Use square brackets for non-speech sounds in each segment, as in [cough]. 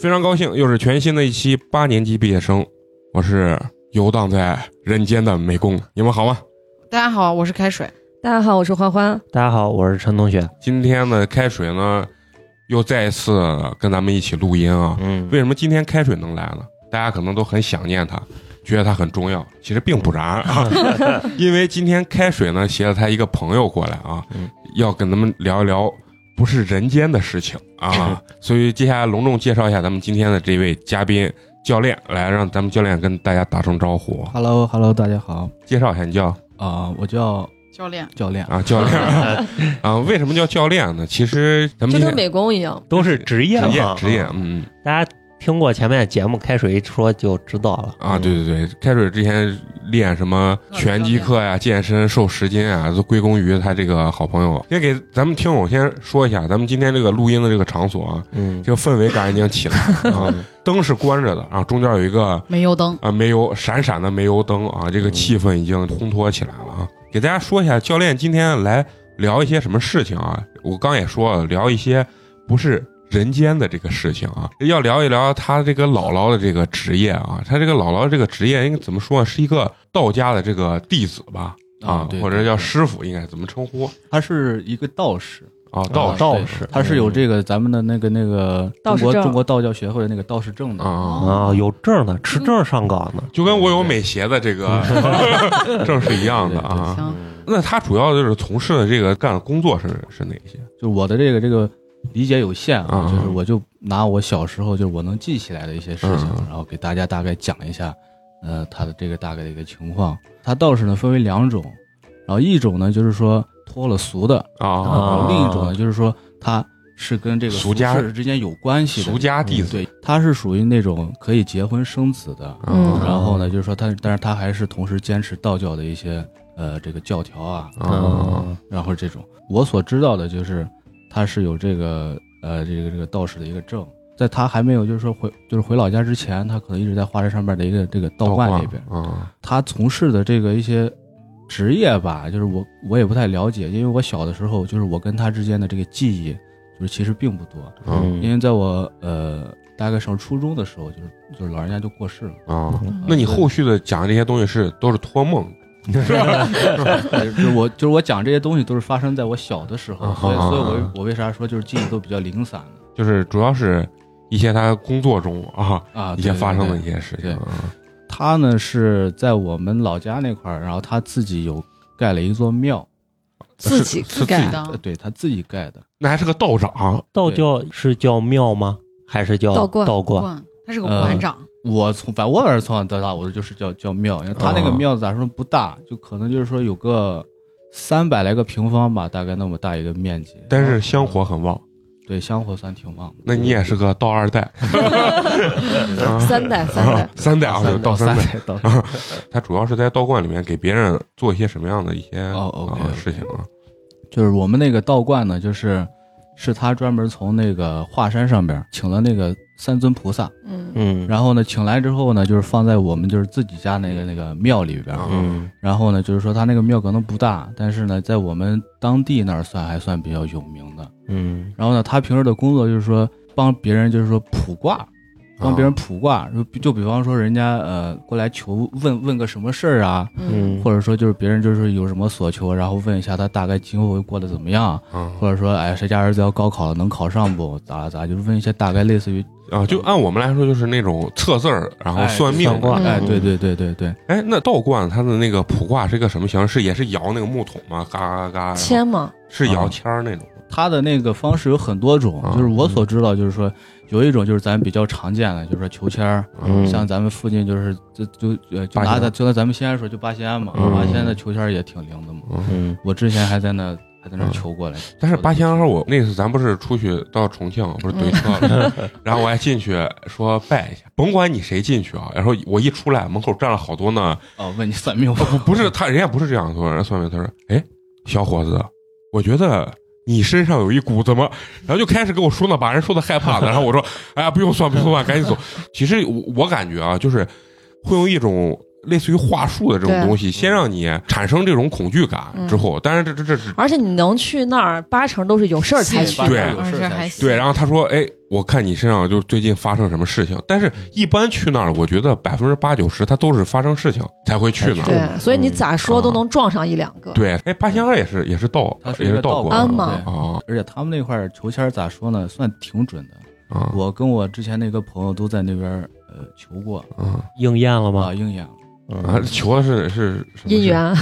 非常高兴，又是全新的一期八年级毕业生，我是游荡在人间的美工，你们好吗？大家好，我是开水。大家好，我是欢欢。大家好，我是陈同学。今天呢，开水呢又再一次跟咱们一起录音啊。嗯，为什么今天开水能来呢？大家可能都很想念他，觉得他很重要，其实并不然啊。[laughs] 因为今天开水呢携了他一个朋友过来啊，嗯要跟咱们聊一聊不是人间的事情啊。[laughs] 所以接下来隆重介绍一下咱们今天的这位嘉宾教练，来让咱们教练跟大家打声招呼，Hello，Hello，大家好介绍一下你叫啊、我叫教练，教练，啊教练 [laughs] 啊。为什么叫教练呢？其实咱们就跟美工一样，都是职业职业嘛职业，嗯。大家听过前面的节目，开水一说就知道了啊，对对对，开水之前练什么拳击课呀、健身、瘦十斤啊，都归功于他这个好朋友。先给咱们听友先说一下，咱们今天这个录音的这个场所啊，嗯，这个氛围感已经起来了 [laughs] 啊，灯是关着的，然后中间有一个煤油灯。啊煤油闪闪的煤油灯啊，这个气氛已经烘托起来了啊。给大家说一下，教练今天来聊一些什么事情啊？我刚也说了，聊一些不是人间的这个事情啊，要聊一聊他这个姥姥的这个职业啊。他这个姥姥这个职业应该怎么说呢？是一个道家的这个弟子吧？啊，对或者叫师傅，应该怎么称呼他是一个道士，啊？道道士他是有这个咱们的那个那个中国中国道教学会的那个道士证的。啊，啊，有证的，持证上岗的。就跟我有美协的这个 [laughs] 证是一样的啊。那他主要就是从事的这个干的工作是是哪些？就我的这个这个理解有限啊啊，就是我就拿我小时候就是我能记起来的一些事情嗯，然后给大家大概讲一下，呃，他的这个大概的一个情况。他道士呢分为两种，然后一种呢就是说脱了俗的，然啊，后另一种呢就是说他是跟这个俗家世之间有关系的俗家弟子。对，他是属于那种可以结婚生子的，嗯。然后呢，就是说他，但是他还是同时坚持道教的一些呃这个教条啊，啊然后这种。我所知道的就是他是有这个呃这个这个道士的一个证，在他还没有就是说回就是回老家之前，他可能一直在华山上面的一个这个道观里边，嗯。他从事的这个一些职业吧，就是我我也不太了解，因为我小的时候就是我跟他之间的这个记忆就是其实并不多，嗯因为在我呃大概上初中的时候，就是就是老人家就过世了。啊，那你后续的讲这些东西是都是托梦 [laughs] 就是我就是我讲这些东西都是发生在我小的时候，啊所以所以我我为啥说就是记忆都比较零散的就是主要是一些他工作中啊啊？一些发生的一些事情他呢是在我们老家那块儿，然后他自己有盖了一座庙，自己自盖的？呃对他自己盖的，那还是个道长道教是叫庙吗？还是叫道观道观？他是个呃馆长，我从反正我反正从小到大我就是叫叫庙，因为他那个哦庙咋说不大，就可能就是说有个三百来个平方吧，大概那么大一个面积，但是香火很旺。对香火算挺旺的。那你也是个道二代，[laughs] [laughs] 啊三代三代，三代啊，有道三代。[laughs] 他主要是在道观里面给别人做一些什么样的一些事情啊？就是我们那个道观呢，就是是他专门从那个华山上边请了那个三尊菩萨，嗯，嗯然后呢，请来之后呢，就是放在我们就是自己家那个那个庙里边。嗯。然后呢，就是说他那个庙可能不大，但是呢，在我们当地那儿算还算比较有名的。嗯。然后呢，他平时的工作就是说帮别人就是说卜卦，帮别人卜卦，就就比方说人家呃过来求问问个什么事儿啊，嗯。或者说就是别人就是有什么所求，然后问一下他大概今后会过得怎么样，嗯或者说哎谁家儿子要高考了能考上不？咋咋就是问一些大概类似于啊，就按我们来说，就是那种测字儿，然后哎算命算卦的。哎嗯对对对对对，哎，那道观它的那个卜卦是一个什么形式？是也是摇那个木桶吗？嘎嘎嘎，签吗，是摇签儿那种。他的那个方式有很多种啊，就是我所知道就是说有一种就是咱比较常见的，就是说求签儿，嗯像咱们附近就是就就呃就拿咱就拿咱们西安说就八仙嘛，嗯八仙的求签儿也挺灵的嘛。嗯我之前还在那还在那嗯求过来，但是八仙庵，我那次咱不是出去到重庆，不是怼车了，[laughs] 然后我还进去说拜一下，甭管你谁进去啊，然后我一出来，门口站了好多呢，哦，问你算命吧。不不是他，人家不是这样说，人家算命他说，哎，小伙子，我觉得你身上有一股怎么，然后就开始跟我说呢，把人说的害怕的，然后我说，哎呀，不用算，不用算，赶紧走。其实我我感觉啊，就是会用一种类似于话术的这种东西，先让你产生这种恐惧感，之后，当然这这这是而且你能去那儿，八成都是有事儿才去。对有事对，然后他说，哎，我看你身上就最近发生什么事情，但是一般去那儿，我觉得百分之八九十他都是发生事情才会去那儿。对，所以你咋说都能撞上一两个。对，哎，八仙二也是也是道，也是道观一个道观安嘛对啊而且他们那块儿求签咋说呢，算挺准的。啊我跟我之前那个朋友都在那边呃求过啊应验了啊，吗？应验了。啊！嗯，求的是是什么姻缘，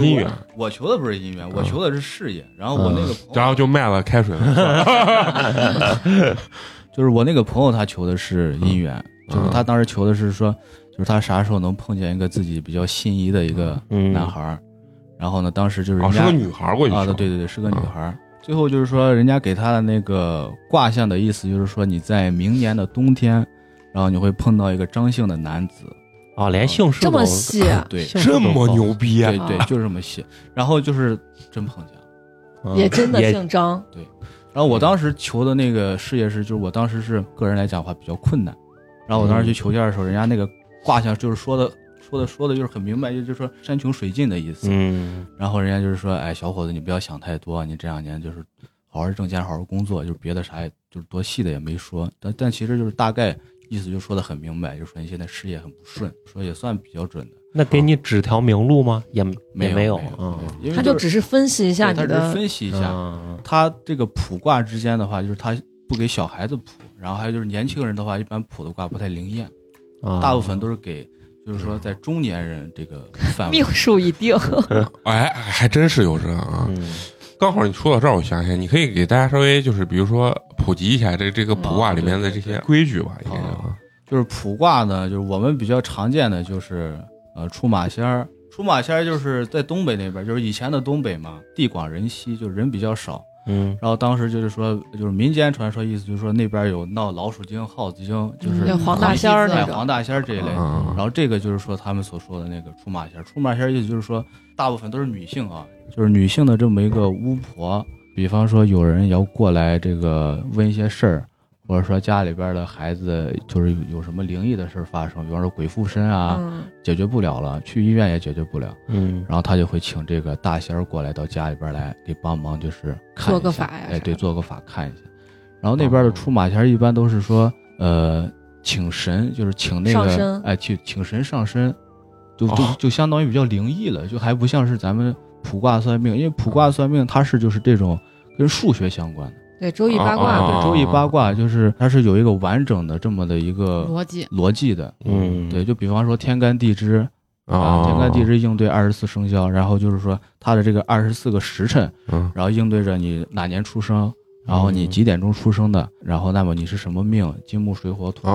姻缘，[laughs] 我求的不是姻缘，我嗯求的是事业。然后我那个然后就卖了开水了。[laughs] 就是我那个朋友，他求的是姻缘，嗯就是他当时求的是说，就是他啥时候能碰见一个自己比较心仪的一个嗯男孩儿。然后呢，当时就是是个女孩过去啊，对对对，是个女孩儿。最后就是说，人家给他的那个卦象的意思，就是说你在明年的冬天，然后你会碰到一个张姓的男子。哦，连姓氏这么都细，对这么牛逼啊对！对，就是这么细。然后就是真碰见了。嗯也真的姓张，对然后我当时求的那个事业是，就是我当时是个人来讲的话比较困难。然后我当时去求签的时候，人家那个卦象就是说的说的说的就是很明白，就就是说山穷水尽的意思。嗯然后人家就是说，哎，小伙子，你不要想太多，你这两年就是好好挣钱，好好工作，就是别的啥也就是多细的也没说。但但其实就是大概意思就说的很明白，就说你现在事业很不顺，说也算比较准的。那给你指条明路吗？也没有没有嗯因为他就只是分析一下对他只是你的，分析一下，嗯他这个卜卦之间的话，就是他不给小孩子卜，然后还有就是年轻人的话，一般卜的卦不太灵验，啊大部分都是给就是说在中年人这个范围命。[laughs] 数已定。[laughs] 哎，还真是有这啊！嗯刚好你说到这儿，我想起来，你可以给大家稍微就是比如说普及一下这这个卜卦里面的这些规矩吧，应该就是卜卦呢，就是我们比较常见的就是呃出马仙儿。出马仙儿就是在东北那边，就是以前的东北嘛，地广人稀，就是人比较少。嗯然后当时就是说，就是民间传说意思就是说那边有闹老鼠精、耗子精，就是嗯黄大仙儿黄大仙儿这一类。啊然后这个就是说他们所说的那个出马仙儿，出马仙儿意思就是说大部分都是女性啊，就是女性的这么一个巫婆。比方说有人要过来这个问一些事儿，或者说家里边的孩子就是有什么灵异的事儿发生，比方说鬼附身啊，嗯，解决不了了，去医院也解决不了，嗯。然后他就会请这个大仙儿过来到家里边来给帮忙，就是看一下做个法呀哎，对，做个法看一下。然后那边的出马仙儿一般都是说，呃，请神，就是请那个，上身。哎，去请神上身，就就哦。就相当于比较灵异了，就还不像是咱们卜卦算命，因为卜卦算命它是就是这种跟数学相关的，对，周易八啊卦对，周易八卦就是它是有一个完整的这么的一个逻辑，逻辑的，嗯。对，就比方说天干地支，啊，天干地支应对二十四生肖，然后就是说它的这个二十四个时辰，嗯。然后应对着你哪年出生，然后你几点钟出生的，然后那么你是什么命，金木水火土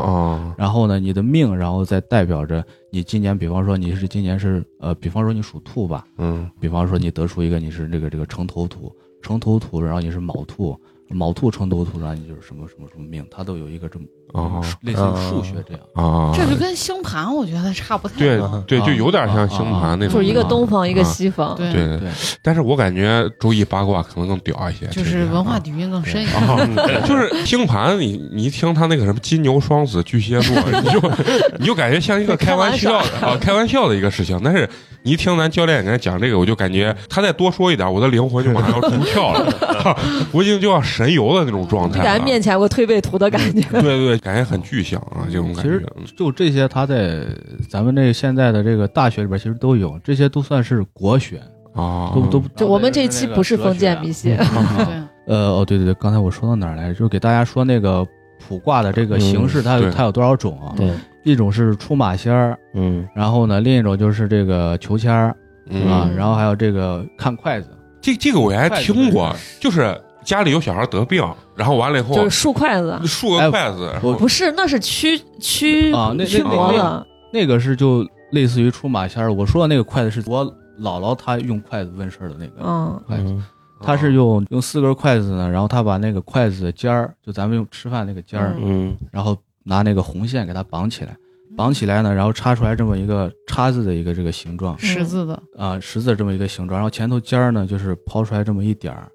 然后呢你的命，然后再代表着你今年，比方说你是今年是呃，比方说你属兔吧，嗯比方说你得出一个你是这个这个城头土，城头土，然后你是卯兔。卯兔城头土，然后你就是什么什么什么命，它都有一个这么哦类似于数学这样。啊，这就跟星盘我觉得差不太对多。对对，就有点像啊星盘那种，就是一个啊东方，一个啊西方。对对对，但是我感觉周易八卦可能更屌一些，就是文化底蕴更深一点。啊，[laughs] 就是星盘，你你一听他那个什么金牛、双子、巨蟹座，[laughs] 你就你就感觉像一个开玩笑的啊，开玩笑的一个事情。但是你一听咱教练给他讲这个，我就感觉他再多说一点，我的灵魂就马上要出窍了，[laughs] 哈我已经就要神游的那种状态了。就感觉面前有个推背图的感觉。对对，感觉很具象啊，这种感觉其实。就这些，它在咱们这个现在的这个大学里边其实都有，这些都算是国学，啊，都都。就我们这一期不是封建迷信，对，呃，哦，对对对，刚才我说到哪儿来着？就是给大家说那个卜卦的这个形式，它有它有多少种啊？对，一种是出马仙儿，嗯然后呢，另一种就是这个求签儿嗯啊，嗯然后还有这个看筷子。这这个我还听过，就是家里有小孩得病，然后完了以后就是竖筷子。竖个筷子，我不是，那是驱驱啊那驱那那魔的。那个是就类似于出马仙儿，我说的那个筷子是我姥姥她用筷子问事儿的那个嗯，筷子。嗯。他是用用四根筷子呢，然后她把那个筷子的尖儿，就咱们用吃饭那个尖儿，嗯。然后拿那个红线给它绑起来，绑起来呢，然后插出来这么一个叉子的一个这个形状。十字的，啊，十字这么一个形状，然后前头尖儿呢就是抛出来这么一点儿，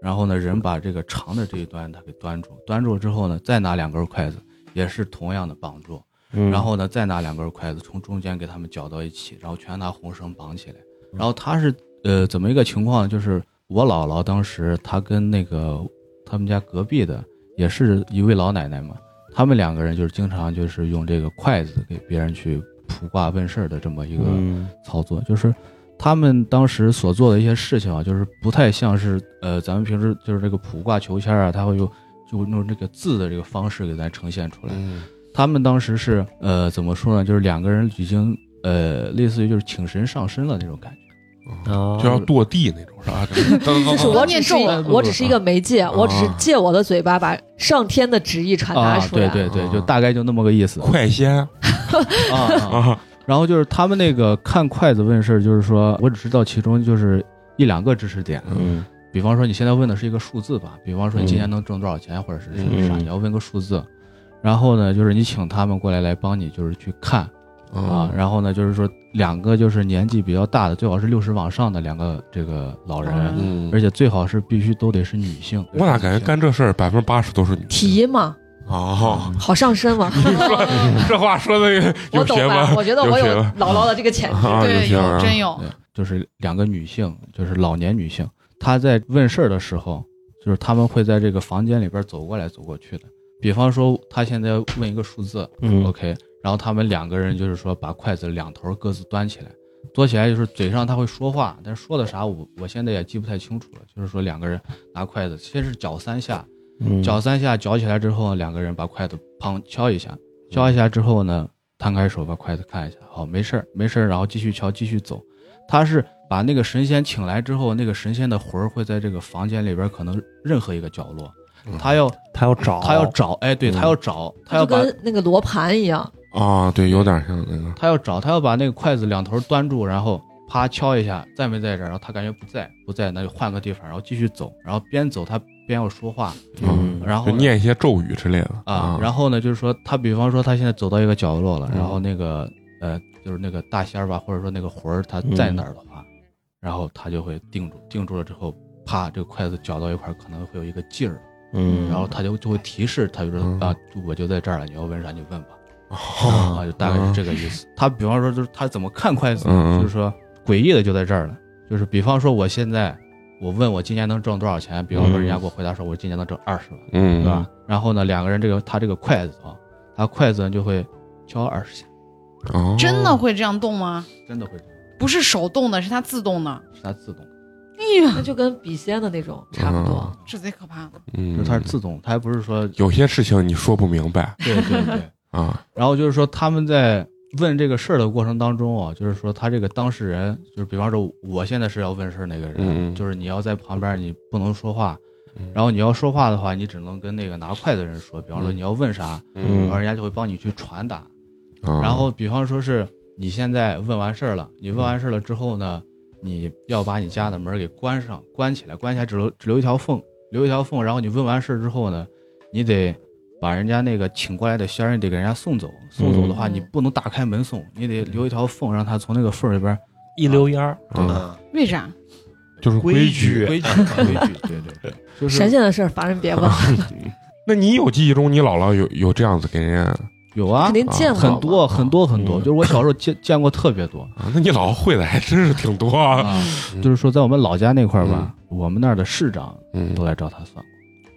然后呢人把这个长的这一端它给端住，端住之后呢，再拿两根筷子，也是同样的绑住，嗯，然后呢再拿两根筷子从中间给它们搅到一起，然后全拿红绳绑起来，然后他是呃怎么一个情况呢？就是我姥姥当时她跟那个他们家隔壁的也是一位老奶奶嘛，他们两个人就是经常就是用这个筷子给别人去卜卦问事儿的这么一个嗯。操作，就是他们当时所做的一些事情啊，就是不太像是呃咱们平时就是这个卜卦求签啊，他会用就用这个字的这个方式给咱呈现出来。嗯他们当时是呃怎么说呢？就是两个人已经呃类似于就是请神上身了那种感觉。哦就要跺地那种是吧？[laughs] 就是我只是一念咒我只是一个媒介，我只是啊借我的嘴巴把上天的旨意传达啊，出来。对对对，啊就大概就那么个意思。快先啊啊。啊，然后就是他们那个看筷子问事儿，就是说我只知道其中就是一两个知识点。嗯比方说你现在问的是一个数字吧，比方说你今年能挣多少钱，或者是是啥，嗯你要问个数字。然后呢，就是你请他们过来来帮你，就是去看啊啊。然后呢，就是说两个就是年纪比较大的，最好是六十往上的两个这个老人，嗯，而且最好是必须都得是女性。我咋感觉干这事儿百分之八十都是女体音嘛，啊？好上身嘛。[laughs] [laughs] 这话说的我懂有学问，？我觉得我有姥姥的这个潜质。啊，对，有真有对，就是两个女性，就是老年女性，她在问事儿的时候，就是他们会在这个房间里边走过来走过去的。比方说，她现在问一个数字嗯，OK，然后他们两个人就是说把筷子两头各自端起来，端起来就是嘴上他会说话，但是说的啥我我现在也记不太清楚了。就是说两个人拿筷子，先是搅三下，嗯。搅三下，搅起来之后，两个人把筷子砰敲一下，敲一下之后呢，摊开手把筷子看一下，好，没事儿，没事儿，然后继续敲，继续走。他是把那个神仙请来之后，那个神仙的魂儿会在这个房间里边可能任何一个角落，他要他要找他要找，哎，对嗯他要找，他要把跟那个罗盘一样，啊，对，有点像那个，他要找，他要把那个筷子两头端住，然后啪敲一下，在没在这儿？然后他感觉不在，不在，那就换个地方，然后继续走，然后边走他边要说话，嗯然后呢念一些咒语之类的啊，然后呢，就是说他比方说他现在走到一个角落了，嗯然后那个呃，就是那个大仙儿吧，或者说那个魂儿他在那儿的话，然后他就会定住，定住了之后，啪，这个筷子搅到一块儿，可能会有一个劲儿，嗯，然后他就就会提示，他就说嗯。啊，我就在这儿了，你要问啥你问吧，哦。啊，就大概是这个意思。他比方说就是他怎么看筷子？就是说诡异的就在这儿了，就是比方说我现在我问我今年能挣多少钱，比方说人家给我回答说我今年能挣二十万。嗯，对吧？然后呢，两个人这个他这个筷子啊，他筷子呢就会敲二十下，哦，真的会这样动吗？真的会这样，不是手动的，是它自动的。是它自动的，哎呀，那就跟笔仙的那种差不多。这贼可怕的。嗯，就是它是自动，它还不是说有些事情你说不明白对对对。[laughs] 啊，然后就是说他们在问这个事儿的过程当中啊，就是说他这个当事人，就是比方说我现在是要问事儿那个人，就是你要在旁边，你不能说话。嗯然后你要说话的话，你只能跟那个拿筷子的人说，比方说嗯你要问啥，嗯然后人家就会帮你去传达。啊然后比方说是你现在问完事儿了，你问完事儿了之后呢，你要把你家的门给关上，关起来，关起来只留只留一条缝，留一条缝。然后你问完事儿之后呢，你得把人家那个请过来的仙儿，你得给人家送走。送走的话，嗯你不能打开门送，你得留一条缝，让他从那个缝里边一溜烟儿，嗯为啥？就是规矩。规矩规矩，[laughs] 对对对，就是神仙的事儿，凡人别问 [laughs] [laughs] 那你有记忆中你姥姥有有这样子给人家有啊肯，定见过很多很多很多，嗯就是我小时候见见过特别多。啊？那你姥姥会的还真是挺多啊。啊，就是说在我们老家那块儿吧，我们那儿的市长嗯都来找他算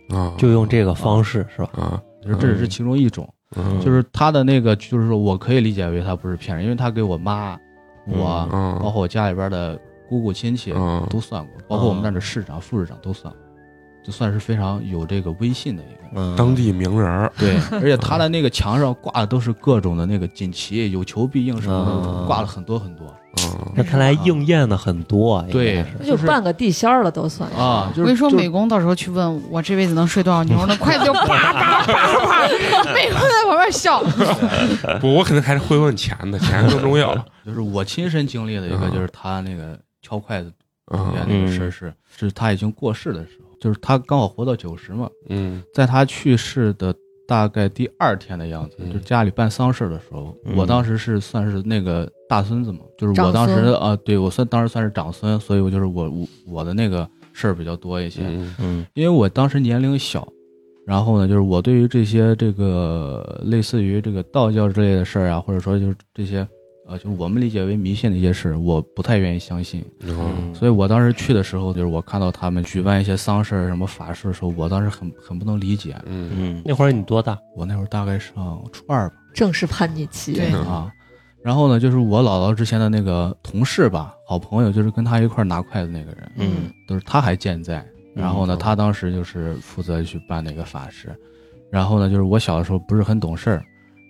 过。啊，就用这个方式是吧？啊，就是这只是其中一种，嗯。就是他的那个，就是说我可以理解为他不是骗人，因为他给我妈、我，嗯。包括我家里边的姑姑亲戚嗯。都算过，包括我们那儿的市长、副市长都算过，就算是非常有这个威信的一个。嗯，当地名人儿。对，而且他的那个墙上挂的都是各种的那个锦旗，有求必应什么的，嗯。挂了很多很多。嗯那看来应验的很多啊，应对该是那就半个地仙儿了都算。啊，我跟你说，美工到时候去问我这辈子能睡多少牛，那 [laughs] 筷子就啪啪啪啪，美工在旁边笑。不，我肯定还是会问钱的，钱更重要。就是我亲身经历的一个，嗯就是他那个敲筷子中嗯间那个事儿是，是他已经过世的时候，就是他刚好活到九十嘛，嗯在他去世的大概第二天的样子，嗯。就家里办丧事儿的时候，嗯。我当时是算是那个大孙子嘛，就是我当时孙啊，对我算当时算是长孙，所以我就是我我我的那个事儿比较多一些，嗯嗯。因为我当时年龄小，然后呢，就是我对于这些这个类似于这个道教之类的事儿啊，或者说就是这些呃，就是我们理解为迷信的一些事，我不太愿意相信。嗯所以我当时去的时候，就是我看到他们举办一些丧事儿、什么法事的时候，我当时很很不能理解。嗯嗯，那会儿你多大？我那会儿大概上初二吧，正是叛逆期。对嗯啊。然后呢，就是我姥姥之前的那个同事吧，好朋友，就是跟他一块拿筷子那个人，嗯都是他还健在。然后呢，嗯他当时就是负责去办那个法事。然后呢，就是我小的时候不是很懂事儿，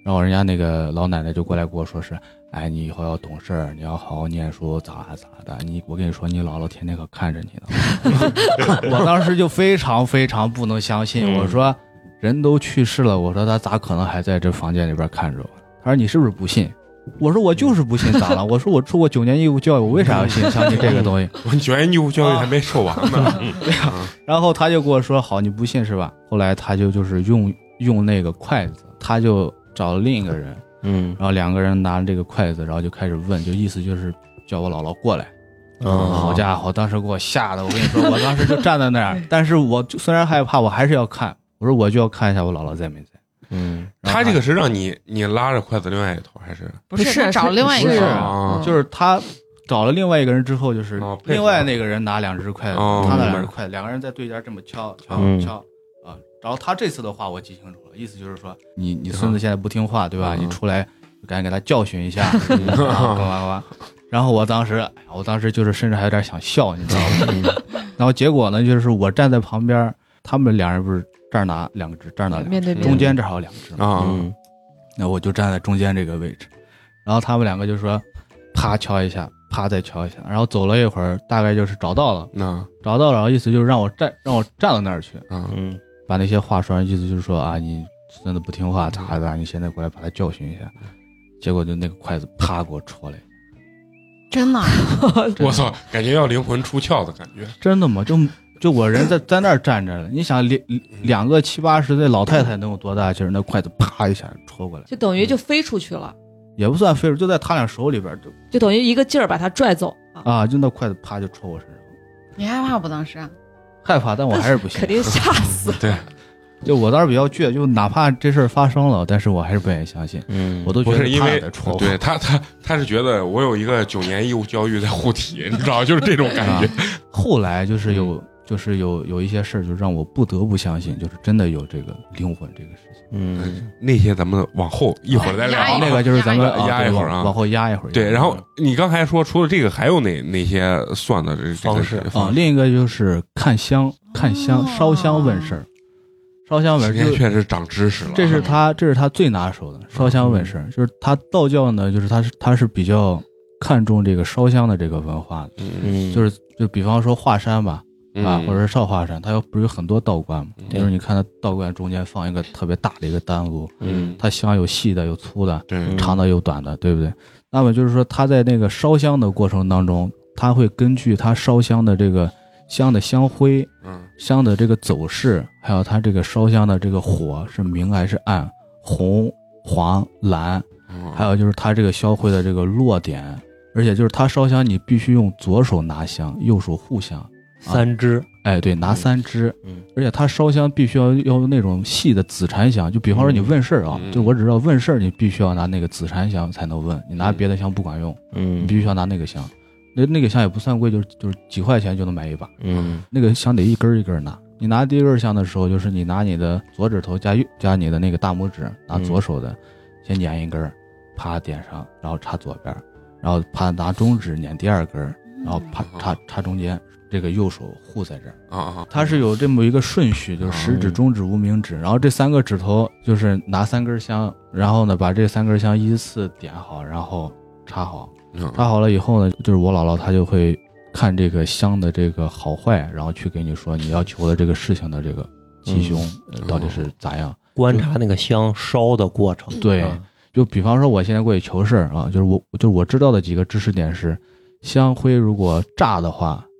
然后人家那个老奶奶就过来跟我说是，哎，你以后要懂事儿，你要好好念书，咋咋的。你我跟你说，你姥姥天天可看着你呢。[laughs] 我当时就非常非常不能相信，嗯我说人都去世了，我说他咋可能还在这房间里边看着我？他说你是不是不信？我说我就是不信，咋了？我说我受过九年义务教育，我为啥要信相信这个东西？[laughs] 我九年义务教育还没受完呢。[laughs] 然后他就跟我说：“好，你不信是吧？”后来他就就是用用那个筷子，他就找了另一个人，嗯然后两个人拿着这个筷子，然后就开始问，就意思就是叫我姥姥过来。嗯，好家伙，当时给我吓得，我跟你说，我当时就站在那儿，[laughs] 但是我就虽然害怕，我还是要看。我说我就要看一下我姥姥在没在。嗯他这个是让你你拉着筷子另外一头还是？不不是找了另外一个不是人，啊嗯就是他找了另外一个人之后，就是另外那个人拿两只筷子，哦他拿两只筷子，两个人在对尖这么敲敲嗯敲啊。然后他这次的话我记清楚了，意思就是说你你孙子现在不听话，对吧？嗯。你出来赶紧给他教训一下，[laughs] 啊干嘛干嘛。然后我当时，我当时就是甚至还有点想笑，你知道吗？[laughs] 然后结果呢，就是我站在旁边，他们两人不是这儿拿两只，这儿拿两只，面对面中间正好有两只嗯。那我就站在中间这个位置，然后他们两个就说，啪敲一下，啪再敲一下，然后走了一会儿，大概就是找到了，嗯。找到了，然后意思就是让我站，让我站到那儿去，啊嗯把那些话说完，意思就是说啊，你真的不听话咋咋，你现在过来把他教训一下，结果就那个筷子啪给我戳来，[laughs] 真的，我操，感觉要灵魂出窍的感觉。真的吗？就就我人在在那儿站着了，你想两两个七八十岁老太太能有多大劲儿？那筷子啪一下戳过来，就等于就飞出去了，也不算飞出，就在他俩手里边就就等于一个劲儿把他拽走啊，啊，就那筷子啪就戳我身上，你害怕不？当时害怕，但我还是不信肯。定吓死。[laughs] 对，就我倒是比较倔，就哪怕这事儿发生了，但是我还是不愿意相信，嗯，我都觉得他不是因为俩在戳我。对他他他是觉得我有一个九年义务教育在护体，[laughs] 你知道，就是这种感觉。后来就是有，就是有有一些事儿，就让我不得不相信，就是真的有这个灵魂这个事情。嗯那些咱们往后一会儿再聊那个就是咱们压一会儿啊往往后压一会儿。对，然后你刚才说，除了这个，还有哪哪些算的这这个方式。啊，另一个就是看香，看香哦。烧香问事儿，烧香问今天事儿。确实长知识了。这是他，这是他最拿手的烧香问事儿，就是他道教呢，就是他是他是比较看重这个烧香的这个文化的，就是就比方说华山吧，啊，嗯或者是少华山，它有不是有很多道观嘛？对就是你看它道观中间放一个特别大的一个丹炉，嗯它香有细的有粗的，对嗯长的有短的，对不对？那么就是说，它在那个烧香的过程当中，它会根据它烧香的这个香的香灰、嗯香的这个走势，还有它这个烧香的这个火是明还是暗，红、黄、蓝，嗯还有就是它这个香灰的这个落点，而且就是它烧香，你必须用左手拿香，右手护香。三支，哎，对，拿三支，嗯而且它烧香必须要要用那种细的紫檀香，就比方说你问事儿啊，嗯就我只知道问事儿，你必须要拿那个紫檀香才能问，你拿别的香不管用，你嗯必须要拿那个香。那那个香也不算贵，就是就是几块钱就能买一把。嗯。那个香得一根儿一根儿拿。你拿第一根香的时候，就是你拿你的左指头加右加你的那个大拇指，拿嗯左手的，先捻一根儿，啪点上，然后插左边儿，然后啪拿中指捻第二根儿，然后啪插插中间，这个右手护在这儿。啊啊，它是有这么一个顺序，就是食指、嗯中指、无名指，然后这三个指头就是拿三根香，然后呢把这三根香依次点好，然后插好。嗯插好了以后呢，就是我姥姥她就会看这个香的这个好坏，然后去给你说你要求的这个事情的这个吉凶、呃到底是咋样。观察那个香烧的过程，对啊就比方说我现在过去求事儿啊，就是我就是我知道的几个知识点是，香灰如果炸的话，嗯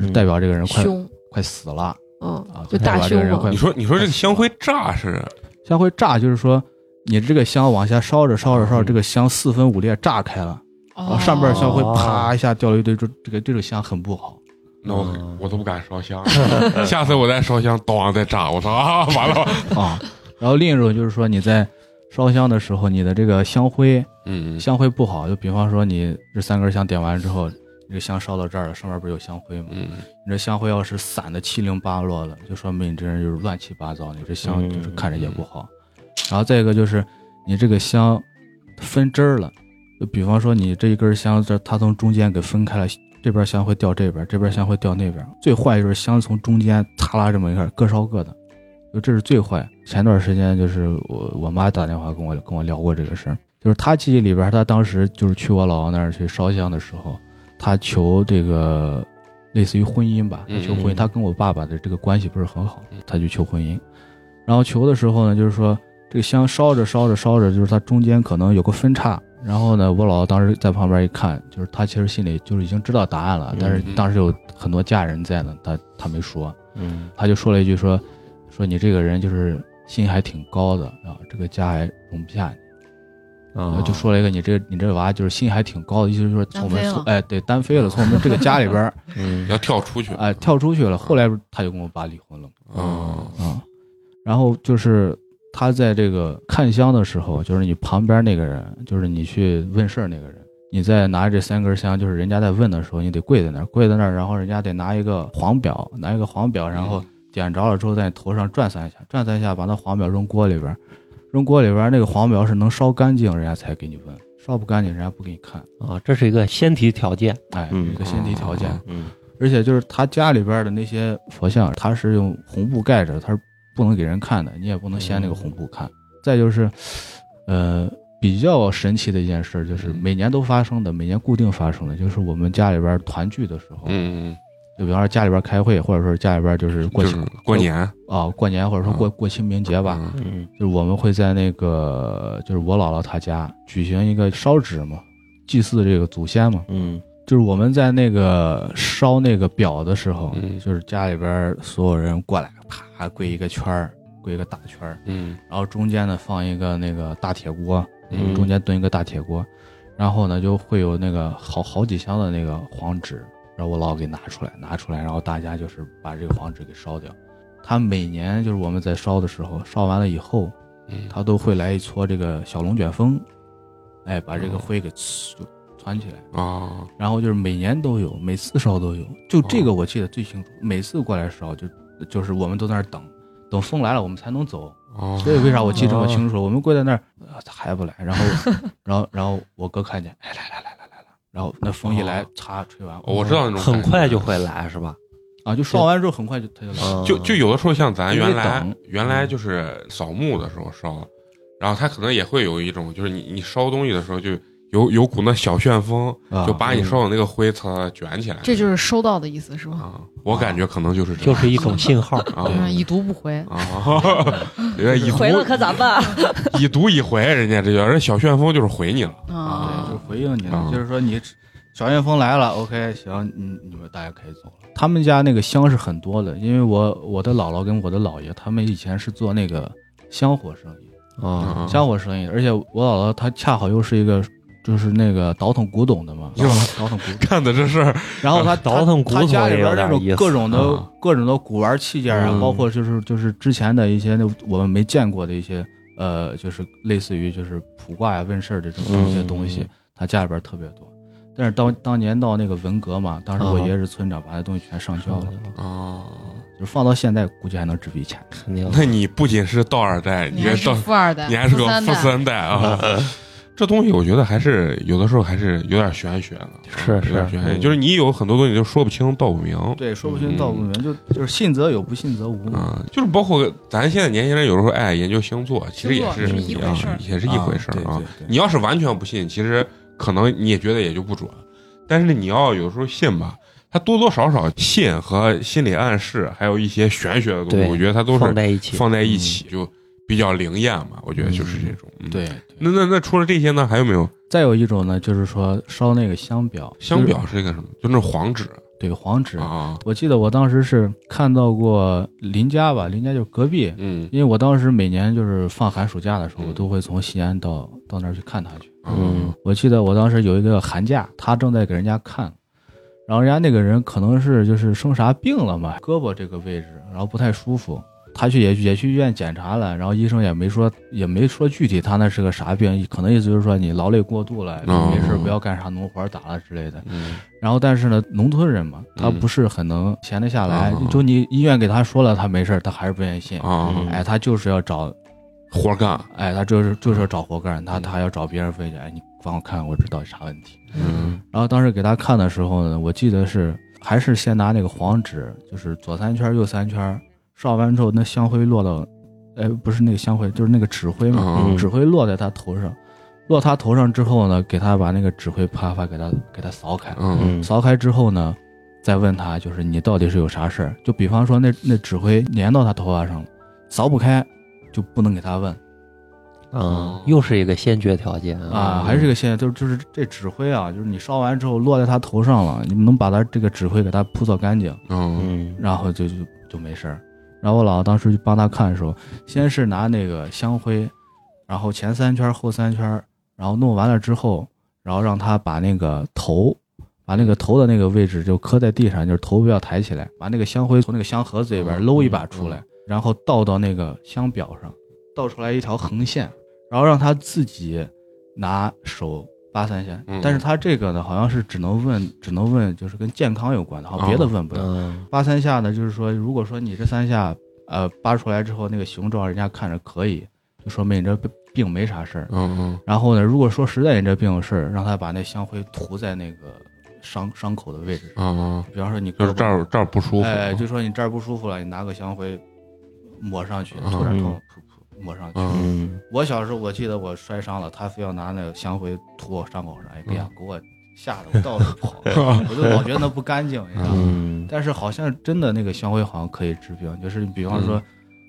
就是代表这个人快、凶，快死了。嗯啊，，就代表大凶嘛这个人快你说你说这个香灰炸是？香灰炸就是说，你这个香往下烧着烧着烧着，嗯。这个香四分五裂炸开了，然后上边香灰哦啪一下掉了一堆，这这个这个香很不好。那我都不敢烧香，[laughs] 下次我再烧香，咣再炸，我操啊，[laughs] 完了，啊。然后另一种就是说，你在烧香的时候，你的这个香灰嗯嗯。香灰不好，就比方说你这三根香点完之后，这个香烧到这儿了，上面不是有香灰吗？嗯你这香灰要是散的七零八落的，就说明你这人就是乱七八糟，你这香嗯就是看着也不好。然后再一个就是你这个香分枝儿了，就比方说你这一根香，这它从中间给分开了，这边香会掉这边，这边香会掉那边。最坏就是香从中间擦拉这么一块，各烧各的，就这是最坏。前段时间就是我我妈打电话跟我跟我聊过这个事儿，就是她记忆里边，她当时就是去我姥姥那儿去烧香的时候，她求这个类似于婚姻吧，他求婚姻，嗯嗯她跟我爸爸的这个关系不是很好嗯，她就求婚姻。然后求的时候呢，就是说这个香烧着烧着烧着，就是它中间可能有个分叉。然后呢，我姥姥当时在旁边一看，就是她其实心里就是已经知道答案了，但是嗯当时有很多家人在呢，她她没说，嗯她就说了一句说说你这个人就是心还挺高的啊，这个家还容不下你。啊，就说了一个你这你这娃就是心还挺高的，意思就是说从我们哎对单飞了，从我们这个家里边儿 [laughs] 嗯要跳出去。哎跳出去了。后来他就跟我爸离婚了嗯啊啊，然后就是他在这个看香的时候，就是你旁边那个人，就是你去问事儿那个人，你在拿这三根香，就是人家在问的时候，你得跪在那儿，跪在那儿，然后人家得拿一个黄表，拿一个黄表，然后点着了之后，在你头上转三下，转三下，把那黄表扔锅里边儿，扔锅里边，那个黄苗是能烧干净，人家才给你问，烧不干净，人家不给你看。啊，这是一个先提条件，哎，嗯一个先提条件。嗯而且就是他家里边的那些佛像，他是用红布盖着，他是不能给人看的，你也不能掀那个红布看。再就是，呃，比较神奇的一件事就是每年都发生的，每年固定发生的，就是我们家里边团聚的时候，嗯就比方说家里边开会，或者说家里边就是过就是庆过年啊、过年或者说过过清明节吧，就是我们会在那个就是我姥姥她家举行一个烧纸嘛，祭祀这个祖先嘛。嗯。就是我们在那个烧那个表的时候，嗯就是家里边所有人过来，啪跪一个圈儿，跪一个大圈儿，嗯。然后中间呢放一个那个大铁锅，嗯中间炖一个大铁锅，然后呢就会有那个好好几箱的那个黄纸，然后我姥给拿出来，拿出来，然后大家就是把这个黄纸给烧掉。他每年就是我们在烧的时候，烧完了以后，嗯他都会来一撮这个小龙卷风，哎，把这个哦灰给呲就窜起来。啊然后就是每年都有，每次烧都有，就这个我记得最清楚。每次过来烧就就是我们都在那儿等，等风来了我们才能走。啊所以为啥我记这么清楚？我们跪在那儿，还不来，然后 [laughs] 然后然后我哥看见，哎来来来，然后那风一来，擦吹完，我知道那种很快就会来是吧？啊，就烧完之后很快就它就来就就有的时候像咱原来原来就是扫墓的时候烧，然后它可能也会有一种，就是你你烧东西的时候就有有股那小旋风，啊就把你烧的那个灰它卷起来。这就是收到的意思是吧？啊，我感觉可能就是这样就是一种信号。啊嗯，已读不回。啊，人家已回了可咋办？[laughs] 已读已回，人家这叫人小旋风就是回你了。啊对，就回应你了，啊就是说你小旋风来了，OK，行，你你们大家可以走了。他们家那个香是很多的，因为我我的姥姥跟我的姥爷他们以前是做那个香火生意，啊，香火生意，而且我姥姥她恰好又是一个就是那个倒腾古董的嘛，哟倒腾古董，干的这事儿，然后他倒腾古董，他家里边那种各种的啊各种的古玩器件啊，嗯。包括就是就是之前的一些那我们没见过的一些呃，就是类似于就是卜卦呀、问事儿这种嗯一些东西，他家里边特别多。但是当当年到那个文革嘛，当时我啊爷是村长，把那东西全上交了，啊，就是放到现在估计还能值笔钱。肯定。那你不仅是道二代，你还是你还道富二代，你还是个。富三代。啊。这东西我觉得还是有的时候还是有点玄学的，是有点是玄学，嗯就是你有很多东西就说不清道不明。对，说不清道不明，就就是信则有，不信则无。嗯，就是包括咱现在年轻人有时候爱研究星座，其实也是一啊回事儿也是一回事儿啊你要是完全不信，其实可能你也觉得也就不准。但是你要有时候信吧，它多多少少信和心理暗示，还有一些玄学的东西，我觉得它都是放在一起。放在一起，就比较灵验嘛。我觉得就是这种。嗯，对。对那那那除了这些呢，还有没有再有一种呢，就是说烧那个香表，香表是一个什么？就那黄纸对黄纸。啊，我记得我当时是看到过邻家吧，邻家就是隔壁，嗯因为我当时每年就是放寒暑假的时候，嗯我都会从西安到到那儿去看他去。嗯我记得我当时有一个寒假，他正在给人家看，然后人家那个人可能是就是生啥病了嘛，胳膊这个位置，然后不太舒服，他去也也去医院检查了，然后医生也没说也没说具体他那是个啥病，可能意思就是说你劳累过度了，哦没事不要干啥农活打了之类的。嗯然后但是呢，农村人嘛，他嗯不是很能闲得下来，哦就你医院给他说了他没事，他还是不愿意信。哎，他就是要找，活干，哎，他就是就是要找活干，他他还要找别人费去，哎，你帮我看看我这到底啥问题。嗯然后当时给他看的时候呢，我记得是还是先拿那个黄纸，就是左三圈右三圈，烧完之后那香灰落到，哎，不是那个香灰，就是那个纸灰嘛，嗯纸灰落在他头上，落他头上之后呢，给他把那个纸灰啪啪给他给他扫开，嗯嗯扫开之后呢，再问他就是你到底是有啥事儿？就比方说那那纸灰粘到他头发上了，扫不开，就不能给他问嗯，又是一个先决条件啊，还是一个现象，就是就是这纸灰啊，就是你烧完之后落在他头上了，你们能把他这个纸灰给他铺扫干净。嗯嗯然后就就就没事儿。然后我姥姥当时就帮他看的时候，先是拿那个香灰，然后前三圈后三圈，然后弄完了之后，然后让他把那个头，把那个头的那个位置就磕在地上，就是头不要抬起来，把那个香灰从那个香盒子里边嗯搂一把出来，然后倒到那个香表上，倒出来一条横线，然后让他自己拿手扒三下。嗯但是他这个呢，好像是只能问，只能问就是跟健康有关的，好像别的问不了。嗯扒三下呢，就是说，如果说你这三下，呃，扒出来之后那个形状人家看着可以，就说明你这病病没啥事儿。嗯嗯然后呢，如果说实在你这病有事儿，让他把那香灰涂在那个伤伤口的位置上，啊，比方说你就是这儿这儿不舒服，哎，就说你这儿不舒服了，你拿个香灰抹上去，嗯涂点头，噗噗抹上去。我小时候我记得我摔伤了，他非要拿那个香灰涂我伤口上，哎呀，给我吓得我到处跑，[laughs] 我就老觉得那不干净，你知道吗？嗯但是好像真的那个香灰好像可以治病，就是比方说，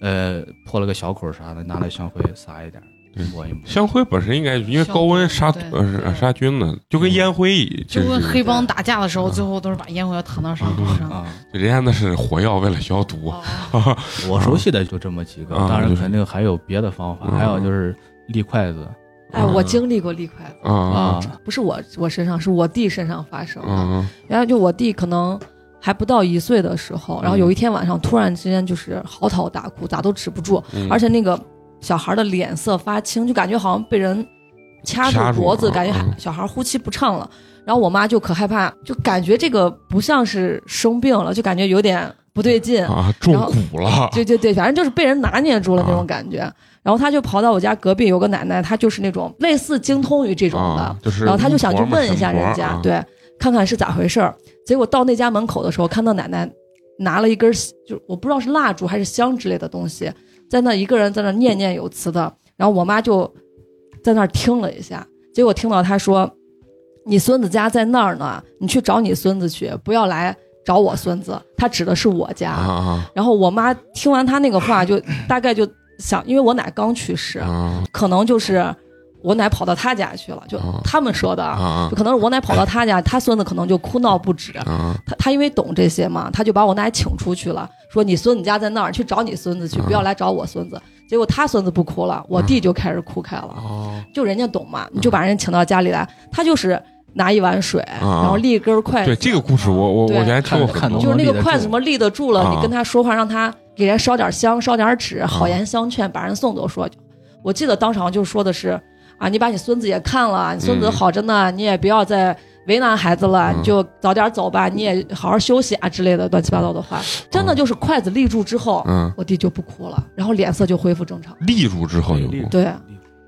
呃，破了个小口啥的，拿那香灰撒一点对，抹一抹。香灰本身应该因为高温杀对呃杀菌的，就跟烟灰一就跟黑帮，打架的时候，最后都是把烟灰弹到伤口上。啊，人家那是火药为了消毒，哦。[laughs] 我熟悉的就这么几个，当然肯定还有别的方法，嗯。还有就是立筷子。哎，我经历过立筷子，啊不是我我身上，是我弟身上发生的。嗯然后就我弟可能还不到一岁的时候，然后有一天晚上突然之间就是嚎啕大哭，咋都止不住，嗯，而且那个小孩的脸色发青，就感觉好像被人掐掐住住脖子，感觉小孩呼吸不畅了。然后我妈就可害怕，就感觉这个不像是生病了，就感觉有点不对劲。啊中蛊了，[laughs] 对对对，反正就是被人拿捏住了那种感觉。然后他就跑到我家隔壁有个奶奶，她就是那种类似精通于这种的，啊，就是然后他就想去问一下人家，啊，对，看看是咋回事儿。结果到那家门口的时候，看到奶奶拿了一根儿，就我不知道是蜡烛还是香之类的东西，在那一个人在那念念有词的。然后我妈就在那儿听了一下，结果听到他说：“你孙子家在那儿呢，你去找你孙子去，不要来找我孙子。”他指的是我家。然后我妈听完他那个话，就大概就想，因为我奶刚去世，啊可能就是我奶跑到他家去了，就啊他们说的就可能是我奶跑到他家，他孙子可能就哭闹不止。啊他他因为懂这些嘛，他就把我奶请出去了，说你孙子家在那儿，去找你孙子去，啊不要来找我孙子。结果他孙子不哭了，我弟就开始哭开了。哦。就人家懂嘛，你就把人请到家里来，他就是拿一碗水，然后立一根筷子，对这个故事我我我对原来听过很看多就是那个筷子什么立得住了，啊。你跟他说话，让他给人烧点香，烧点纸，好言相劝，把人送走说。我记得当场就说的是啊，你把你孙子也看了，你孙子嗯。好着呢，你也不要再为难孩子了，嗯你就早点走吧，你也好好休息啊之类的乱七八糟的话。真的就是筷子立住之后，嗯我弟就不哭了，然后脸色就恢复正常。立住之后就立不对，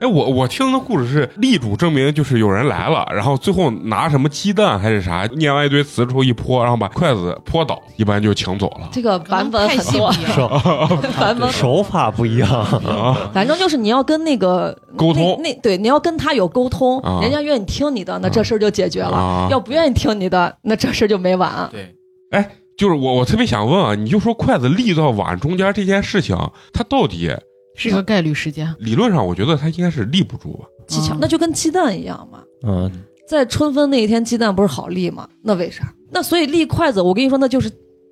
哎，我我听的故事是立主证明就是有人来了，然后最后拿什么鸡蛋还是啥，念完一堆词之后一泼，然后把筷子泼倒，一般就请走了。这个版本太很多，[laughs] 版本手法不一样，啊 [laughs] 反正就是你要跟那个沟通那那对，你要跟他有沟通，啊人家愿意听你的，那这事儿就解决了；啊要不愿意听你的，那这事儿就没完。对，哎就是我我特别想问啊，你就说筷子立到碗中间这件事情，它到底是一个概率事件，理论上我觉得它应该是立不住吧？技巧嗯那就跟鸡蛋一样嘛，嗯，在春分那一天，鸡蛋不是好立吗？那为啥？那所以立筷子，我跟你说，那就是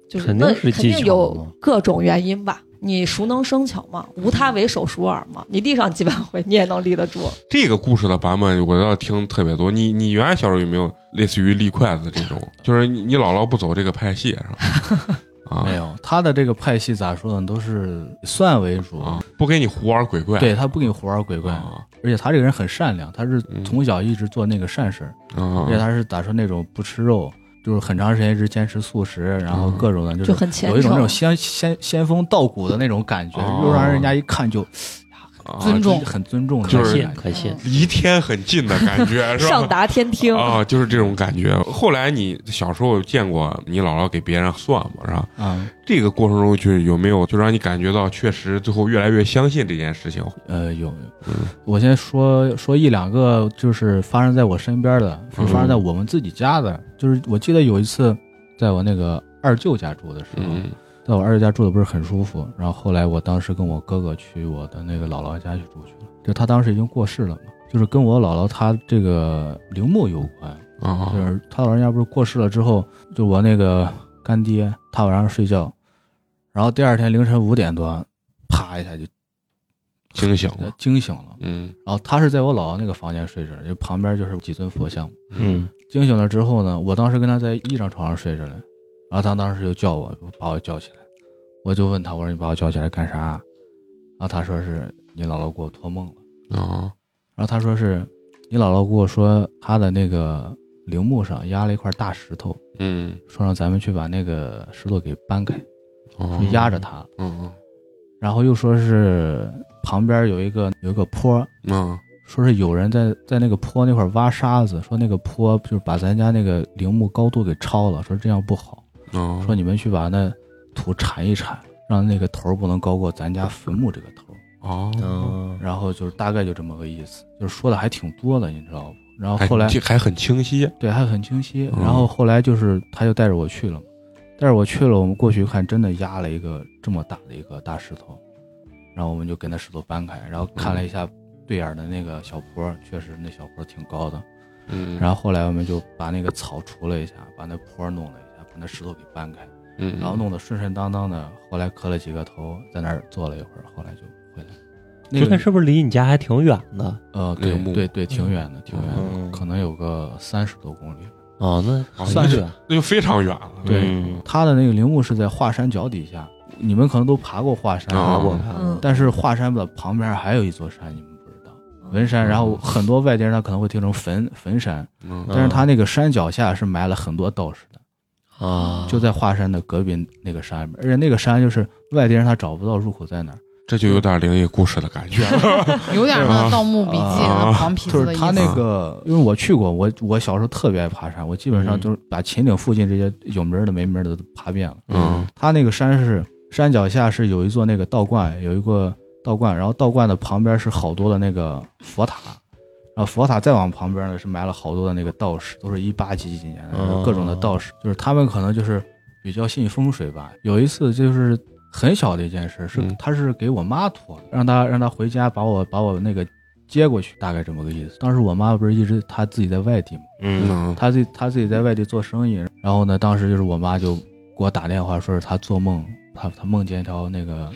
就是肯定那是肯定有各种原因吧。你熟能生巧嘛，无他为手熟耳嘛，你立上几百回，你也能立得住。这个故事的版本我要听特别多。你你原来小时候有没有类似于立筷子这种？就是你你姥姥不走这个派系是吧？啊，没有，他的这个派系咋说呢，都是以算为主，啊，不给你胡玩鬼怪，对他不给你胡玩鬼怪，啊。而且他这个人很善良，他是嗯从小一直做那个善事儿，啊。而且他是咋说那种不吃肉，就是很长时间一直坚持素食，然后嗯各种的，就就是很虔有一种那种诚。仙仙仙风道骨的那种感觉，哦又让人家一看就啊尊重很尊重的就是，可信，离天很近的感觉，[laughs] 是吧？上达天听，啊，就是这种感觉。后来你小时候见过你姥姥给别人算嘛，是吧？啊，这个过程中就有没有就让你感觉到确实最后越来越相信这件事情？呃，有我先说说一两个，就是发生在我身边的，是发生在我们自己家的。就是我记得有一次，在我那个二舅家住的时候，嗯在我二舅家住的不是很舒服，然后后来我当时跟我哥哥去我的那个姥姥家去住去了，就他当时已经过世了嘛，就是跟我姥姥她这个陵墓有关，啊就是他老人家不是过世了之后，就我那个干爹，他晚上睡觉，然后第二天凌晨五点多，啪一下就惊醒了，惊醒了。嗯然后他是在我姥姥那个房间睡着，就旁边就是几尊佛像。嗯惊醒了之后呢，我当时跟他在一张床上睡着呢，然后他当时就叫我，把我叫起来，我就问他，我说你把我叫起来干啥？然后他说是你姥姥给我托梦了，啊然后他说是你姥姥跟我说他的那个陵墓上压了一块大石头，嗯。说让咱们去把那个石头给搬开，哦。就压着它，嗯然后又说是旁边有一个有一个坡，嗯。说是有人在在那个坡那块挖沙子，说那个坡就是把咱家那个陵墓高度给超了，说这样不好，哦，说你们去把那土铲一铲，让那个头儿不能高过咱家坟墓这个头儿。哦，嗯。然后就是大概就这么个意思，就是说的还挺多的，你知道不？然后后来还很清晰，对还很清晰，嗯。然后后来就是他就带着我去了嘛，带着我去了，我们过去看，真的压了一个这么大的一个大石头，然后我们就给那石头搬开，然后看了一下对眼儿的那个小坡，确实那小坡挺高的，嗯，然后后来我们就把那个草除了一下，把那坡弄了一下，把那石头给搬开，嗯，然后弄得顺顺当当的，后来磕了几个头，在那儿坐了一会儿，后来就回来。那个那是不是离你家还挺远的？呃，对对对，挺远的，挺远的，嗯。可能有个三十多公里。哦，那啊算是远。那就非常远了，对嗯。他的那个陵墓是在华山脚底下，你们可能都爬过华山，啊爬过。嗯。但是华山的旁边还有一座山，你们不知道，文山。然后很多外地人他可能会听成坟坟山，嗯。但是他那个山脚下是埋了很多道士。的，啊，就在华山的隔壁那个山里面，而且那个山就是外地人他找不到入口在哪儿，这就有点灵异故事的感觉，[laughs] 有点那《盗墓笔记》啊 [laughs] 那黄皮子的意思。就是他那个，因为我去过，我我小时候特别爱爬山，我基本上就是把秦岭附近这些有名儿的没名儿的都爬遍了。嗯。他那个山是山脚下是有一座那个道观，有一个道观，然后道观的旁边是好多的那个佛塔，然后佛塔再往旁边呢是埋了好多的那个道士，都是一八几几年的哦各种的道士，就是他们可能就是比较信风水吧。有一次就是很小的一件事，是嗯他是给我妈托的，让他让他回家把我把我那个接过去，大概这么个意思。当时我妈不是一直她自己在外地嘛，嗯她自己她自己在外地做生意，然后呢，当时就是我妈就给我打电话，说是她做梦，她她梦见一条那个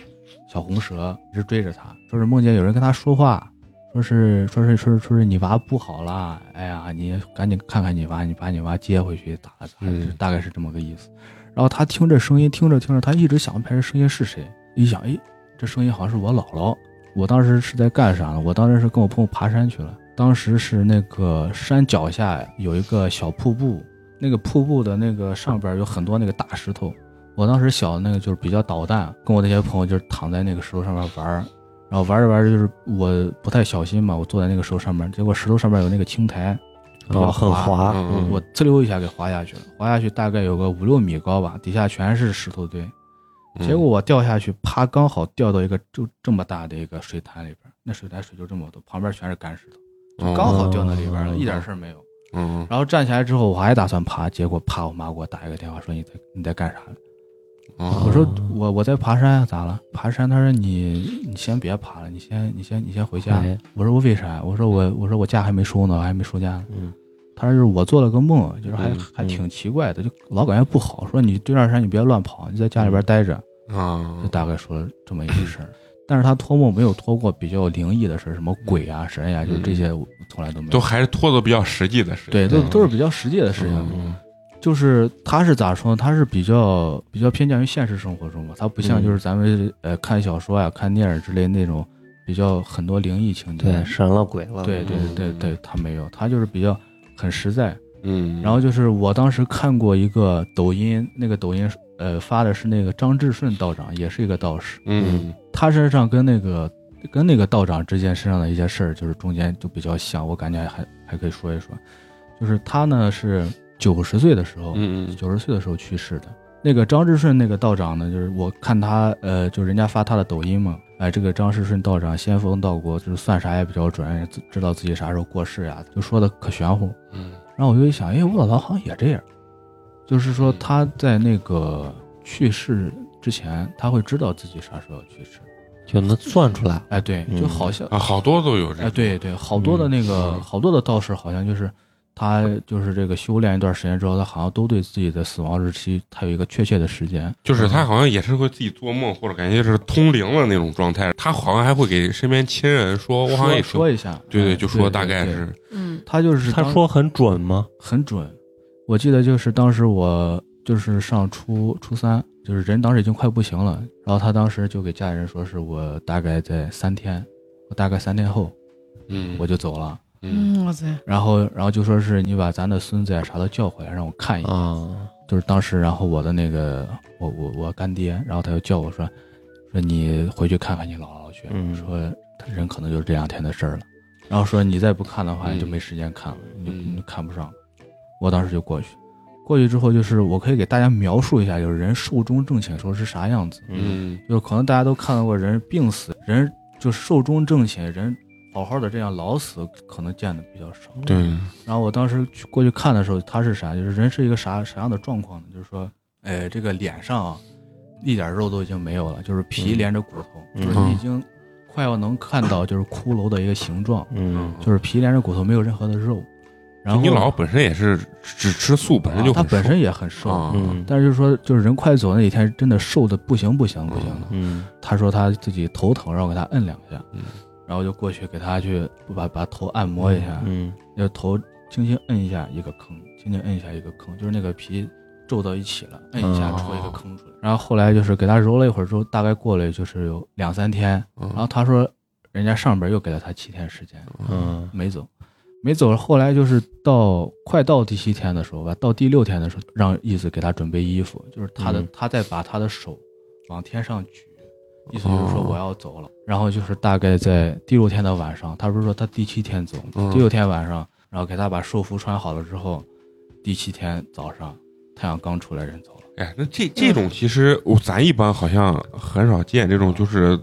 小红蛇一直追着她，说是梦见有人跟她说话，说是说是说是说是你娃不好了，哎呀，你赶紧看看你娃，你把你娃接回去打了咋，嗯大概是这么个意思。然后他听这声音，听着听着，他一直想不起来这声音是谁，一想，哎，这声音好像是我姥姥。我当时是在干啥呢？我当时是跟我朋友爬山去了。当时是那个山脚下有一个小瀑布，那个瀑布的那个上边有很多那个大石头。我当时小那个就是比较捣蛋，跟我那些朋友就是躺在那个石头上面玩儿，然后玩着玩着就是我不太小心嘛，我坐在那个石头上面，结果石头上面有那个青苔，哦，很滑，嗯我呲溜一下给滑下去了，滑下去大概有个五六米高吧，底下全是石头堆。嗯结果我掉下去，啪，刚好掉到一个就这么大的一个水潭里边，那水潭水就这么多，旁边全是干石头，就刚好掉那里边了，哦一点事儿没有。嗯然后站起来之后，我还打算爬，结果啪，我妈给我打一个电话，说你在你在干啥？嗯我说我我在爬山啊，咋了？爬山？他说你你先别爬了，你先你先你先回家。哎我说我为啥？我说我我说我假还没收呢，我还没收假呢。嗯他说就是我做了个梦，就是还嗯还挺奇怪的，就老感觉不好，说你对面山你别乱跑，你在家里边待着，啊就大概说了这么一个事儿。但是他托梦没有托过比较灵异的事儿，什么鬼啊、神呀、就这些我从来都没有。都还是托的比较实际的事情，对，都都是比较实际的事情。嗯就是他是咋说呢？他是比较比较偏向于现实生活中吧，他不像嗯就是咱们呃看小说呀、看电影之类那种比较很多灵异情节。对，神了鬼了，对对对嗯对，他没有，他就是比较很实在。嗯，然后就是我当时看过一个抖音，那个抖音呃发的是那个张志顺道长，也是一个道士，嗯他身上跟那个跟那个道长之间身上的一些事儿，就是中间就比较像，我感觉还还可以说一说。就是他呢是九十岁的时候，嗯嗯九十岁的时候去世的。那个张志顺那个道长呢，就是我看他呃，就人家发他的抖音嘛，哎，这个张志顺道长仙风道骨，就是算啥也比较准，知知道自己啥时候过世呀，就说的可玄乎。嗯然后我就一想，哎，我姥姥好像也这样，就是说嗯他在那个去世之前，他会知道自己啥时候要去世。就能算出来。哎，对，嗯就好像，啊，好多都有这哎，对对，好多的那个、嗯好多的道士，好像就是他就是这个修炼一段时间之后，他好像都对自己的死亡日期，他有一个确切的时间。就是他好像也是会自己做梦，或者感觉是通灵了那种状态。他好像还会给身边亲人说，我好像也说说一下，对对，哎就说大概是，嗯他就是他说很准吗？很准。我记得就是当时我就是上初初三，就是人当时已经快不行了，然后他当时就给家里人说是我大概在三天，我大概三天后嗯，我就走了。嗯。嗯，我操，然后，然后就说是你把咱的孙子呀啥都叫回来，让我看一眼。啊，就是当时，然后我的那个我我我干爹，然后他就叫我说，说你回去看看你姥姥去，嗯。说他人可能就是这两天的事儿了，然后说你再不看的话，嗯。你就没时间看了，你就嗯。你就看不上。我当时就过去，过去之后就是我可以给大家描述一下，就是人寿终正寝时候是啥样子，嗯。就是可能大家都看到过人病死，人就是寿终正寝，人好好的这样老死，可能见的比较少。对，然后我当时去过去看的时候，他是啥？就是人是一个啥啥样的状况呢？就是说，哎，这个脸上啊，一点肉都已经没有了，就是皮嗯连着骨头，嗯。就是已经快要能看到就是骷髅的一个形状，嗯。就是皮连着骨头，没有任何的肉。然后你姥姥本身也是只吃素，本身就啊他本身也很瘦，啊，嗯。但是就是说，就是人快走那几天，真的瘦的不行不行不行的。嗯。他说他自己头疼，让我给他摁两下，嗯然后就过去给他去把把头按摩一下，嗯就头轻轻摁一下一个坑，轻轻摁一下一个坑，就是那个皮皱到一起了，摁一下哦戳一个坑出来。然后后来就是给他揉了一会儿之后，大概过了就是有两三天，嗯。然后他说人家上边又给了他七天时间，嗯。没走，没走。后来就是到快到第七天的时候吧，到第六天的时候，让义子给他准备衣服，就是他的、嗯。他再把他的手往天上举，意思就是说哦。我要走了。然后就是大概在第六天的晚上，他不是说他第七天走，嗯。第六天晚上，然后给他把寿服穿好了之后，第七天早上太阳刚出来，人走了。哎，那这这种其实我咱一般好像很少见这种，就是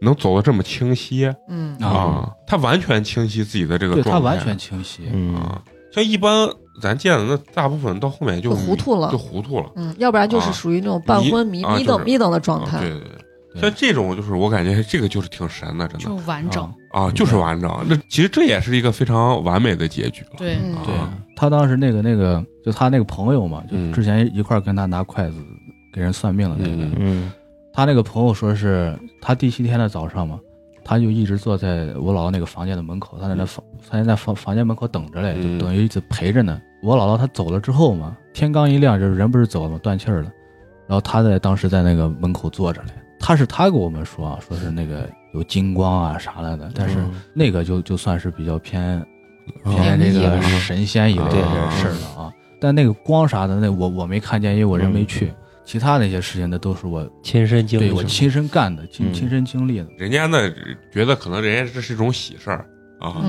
能走的这么清晰。嗯。啊。啊，他完全清晰自己的这个状态，他完全清晰，嗯。啊，像一般咱见的那大部分到后面就就糊涂了。就糊涂了。嗯，要不然就是啊。属于那种半昏迷、迷等、迷等的状态。对，对像这种就是我感觉这个就是挺神的，真的就完整，啊啊，就是完整。那其实这也是一个非常完美的结局了。对，嗯对啊他当时那个那个，就他那个朋友嘛，就嗯之前一块跟他拿筷子给人算命的那个，嗯嗯他那个朋友说是他第七天的早上嘛，他就一直坐在我姥姥那个房间的门口，他在那房，他在房房间门口等着嘞，嗯就等于一直陪着呢。我姥姥她走了之后嘛，天刚一亮，就是人不是走了吗？断气儿了，然后他在当时在那个门口坐着嘞。他是他给我们说啊，说是那个有金光啊啥来的，但是嗯那个就就算是比较偏啊偏那个神仙一类的事儿了啊。但那个光啥的，那我我没看见，因为我人没去。其他那些事情，那都是我亲身经历对我亲身干的，亲身经历的。人家呢觉得可能人家这是一种喜事儿啊，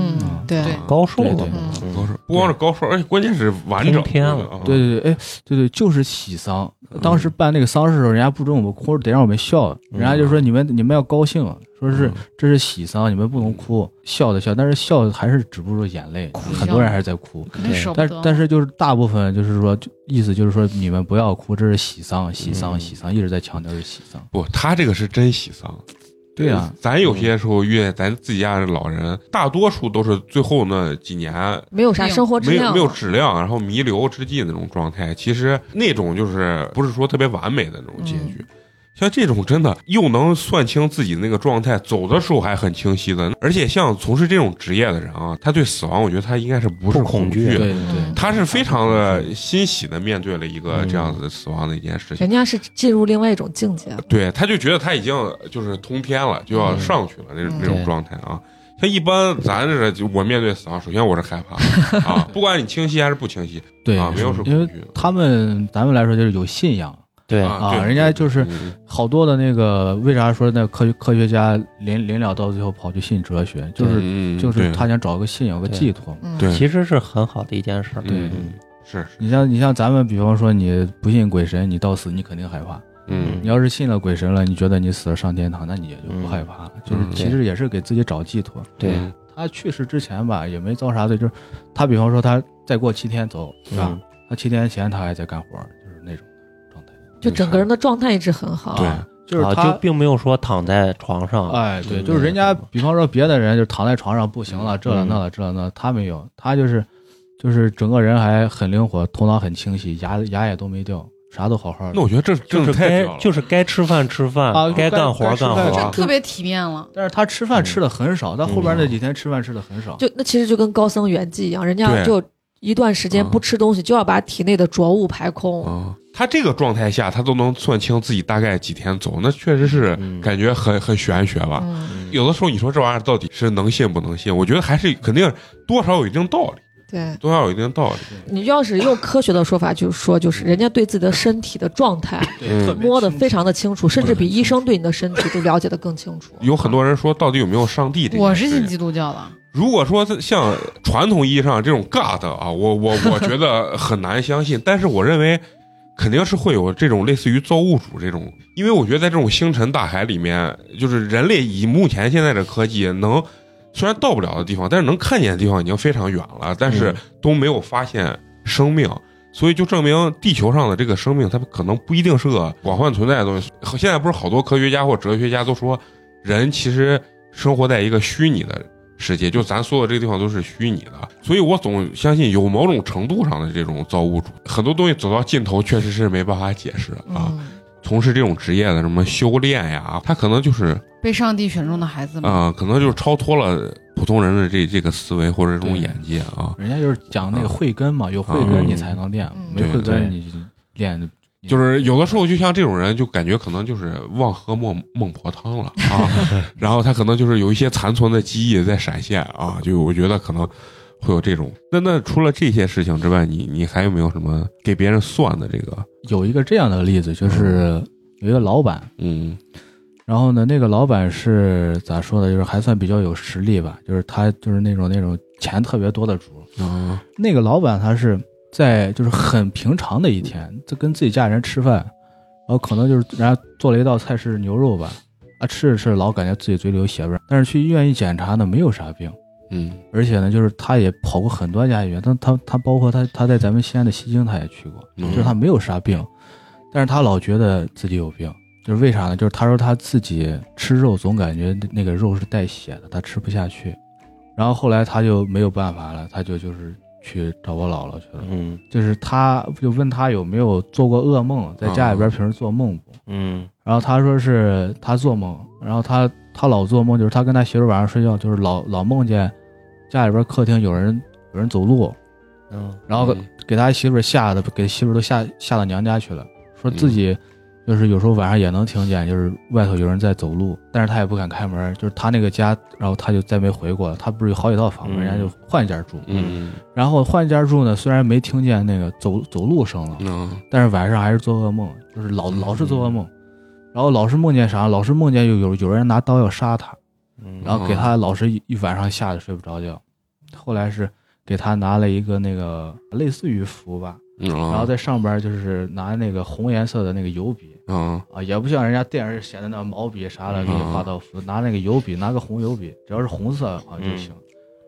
对。对。高寿了对高寿不光是高寿，而且关键是完整。对对对，哎，对对，就是喜丧。当时办那个丧事的时候，人家不准我们哭，得让我们笑。人家就说你们你们要高兴，说是嗯。这是喜丧，你们不能哭，笑的笑，但是笑还是止不住眼泪，哭很多人还是在哭。肯定舍不但得。但是就是大部分就是说，就意思就是说你们不要哭，这是喜丧，喜丧，嗯。喜丧，一直在强调是喜丧。不，他这个是真喜丧。对啊，咱有些时候遇见咱自己家的老人，大多数都是最后那几年没有啥生活质没有没有质量，然后弥留之际那种状态。其实那种就是不是说特别完美的那种结局。像这种真的又能算清自己那个状态，走的时候还很清晰的，而且像从事这种职业的人啊，他对死亡，我觉得他应该是不是恐惧惧的，对对嗯他是非常的欣喜的面对了一个这样子的死亡的一件事情。人家是进入另外一种境界。对，他就觉得他已经就是通天了，就要上去了那那种状态啊。像一般咱这就我面对死亡，首先我是害怕 [laughs] 啊，不管你清晰还是不清晰对啊，没有是因为恐惧他们咱们来说就是有信仰对，啊，人家就是嗯好多的那个，为啥说那科学科学家临临了到最后跑去信哲学，就是嗯就是他想找个信仰，有个寄托。嗯对。其实是很好的一件事。儿。对。嗯是你像你像咱们，比方说你不信鬼神，你到死你肯定害怕。嗯。你要是信了鬼神了，你觉得你死了上天堂，那你也就不害怕。了。就是嗯。其实也是给自己找寄托。对，嗯。他去世之前吧，也没遭啥罪，就是他比方说他再过七天走，是吧？嗯。他七天前他还在干活，就整个人的状态一直很好。对啊就是啊，他就并没有说躺在床上，哎，对，嗯就是人家，比方说别的人就躺在床上不行了，这了嗯那了这了那，他没有，他就是就是整个人还很灵活，头脑很清晰，牙牙也都没掉，啥都好好的。那我觉得这真就是该就是该吃饭吃饭啊，该干活干活。这特别体面了。但是他吃饭吃的很少，他后边那几天吃饭吃的很少。就那其实就跟高僧圆寂一样，人家就一段时间不吃东西，就要把体内的浊物排空。啊，他这个状态下，他都能算清自己大概几天走，那确实是嗯感觉很很玄学了。嗯，有的时候你说这玩意儿到底是能信不能信？我觉得还是肯定多少有一定道理，对，多少有一定道理。你要是用科学的说法，就是说，就是人家对自己的身体的状态摸得非常的清楚，甚至比医生对你的身体都了解的更清楚。有很多人说，到底有没有上帝这？我是信基督教的。如果说像传统意义上这种 God 啊，我我我觉得很难相信，但是我认为肯定是会有这种类似于造物主这种，因为我觉得在这种星辰大海里面，就是人类以目前现在的科技能虽然到不了的地方，但是能看见的地方已经非常远了，但是都没有发现生命。所以就证明地球上的这个生命，它可能不一定是个广泛存在的东西。现在不是好多科学家或哲学家都说，人其实生活在一个虚拟的世界，就咱所有这个地方都是虚拟的，所以我总相信有某种程度上的这种造物主。很多东西走到尽头，确实是没办法解释啊。嗯，从事这种职业的什么修炼呀，他可能就是被上帝选中的孩子们。啊、可能就是超脱了普通人的这这个思维或者这种眼界啊。人家就是讲那个慧根嘛，有慧根你才能练嗯，没慧根你练就是有的时候，就像这种人，就感觉可能就是忘喝孟孟婆汤了啊，[laughs] 然后他可能就是有一些残存的记忆在闪现啊，就我觉得可能会有这种。那那除了这些事情之外，你你还有没有什么给别人算的这个？有一个这样的例子，就是有一个老板，嗯然后呢，那个老板是咋说的？就是还算比较有实力吧，就是他就是那种那种钱特别多的主。啊那个老板他是在就是很平常的一天，就跟自己家人吃饭，然后可能就是人家做了一道菜是牛肉吧，啊吃着吃着老感觉自己嘴里有血味，但是去医院一检查呢，没有啥病。嗯而且呢，就是他也跑过很多家医院，但他他包括他他在咱们西安的西京他也去过，嗯就是他没有啥病，但是他老觉得自己有病，就是为啥呢？就是他说他自己吃肉总感觉那个肉是带血的，他吃不下去，然后后来他就没有办法了，他就就是去找我姥姥去了，嗯。就是他就问他有没有做过噩梦，在家里边平时做梦不？嗯。然后他说是他做梦，然后他他老做梦，就是他跟他媳妇晚上睡觉，就是老老梦见家里边客厅有人有人走路，嗯然后给他媳妇吓得给媳妇都吓吓到娘家去了，说自己就是有时候晚上也能听见，就是外头有人在走路，但是他也不敢开门，就是他那个家，然后他就再没回过了。他不是有好几套房人家就换一家住，嗯。然后换一家住呢，虽然没听见那个走走路声了，嗯但是晚上还是做噩梦，就是老嗯老是做噩梦，然后老是梦见啥，老是梦见有有有人拿刀要杀他，嗯然后给他老是一一晚上吓得睡不着觉，后来是给他拿了一个那个类似于符吧，嗯，然后在上边就是拿那个红颜色的那个油笔嗯。啊，也不像人家电视写的那毛笔啥的给你画道符，拿那个油笔，拿个红油笔，只要是红色好像就行，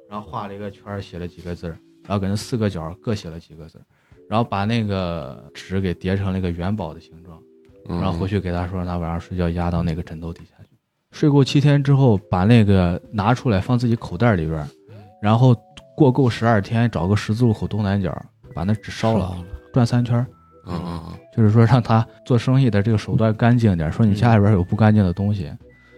然后画了一个圈儿，写了几个字儿，然后给那四个角各写了几个字儿，然后把那个纸给叠成了一个元宝的形状。嗯，然后回去给他说，让他晚上睡觉压到那个枕头底下去。睡够七天之后，把那个拿出来放自己口袋里边儿，然后过够十二天，找个十字路口东南角，把那纸烧了，转三圈儿，嗯嗯就是说让他做生意的这个手段干净点，说你家里边有不干净的东西，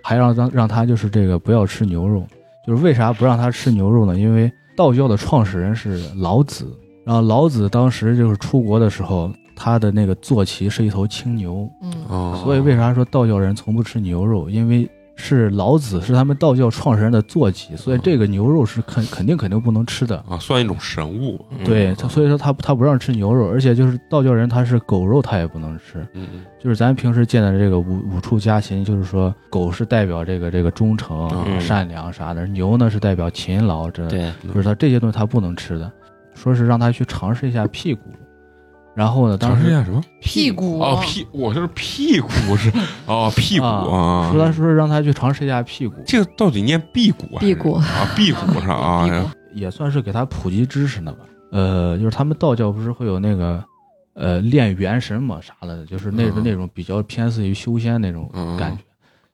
还让让让他就是这个不要吃牛肉。就是为啥不让他吃牛肉呢？因为道教的创始人是老子，然后老子当时就是出国的时候，他的那个坐骑是一头青牛，嗯哦，所以为啥说道教人从不吃牛肉？因为是老子是他们道教创始人的坐骑，所以这个牛肉是肯肯定肯定不能吃的。啊，算一种神物。对，他所以说他他不让吃牛肉，而且就是道教人他是狗肉他也不能吃。嗯嗯就是咱平时见的这个五五畜家禽，就是说狗是代表这个这个忠诚、嗯善良啥的，牛呢是代表勤劳，这对，就是他这些东西他不能吃的。说是让他去尝试一下屁股，然后呢，当时尝试一下什么？屁股哦，屁，我是屁股是 [laughs] 哦，屁股啊。说他说是让他去尝试一下屁股，这个到底念辟谷还是？辟谷啊，辟谷是吧啊？哎也算是给他普及知识呢吧。呃，就是他们道教不是会有那个呃练元神嘛啥的，就是那嗯那种比较偏似于修仙那种嗯感觉。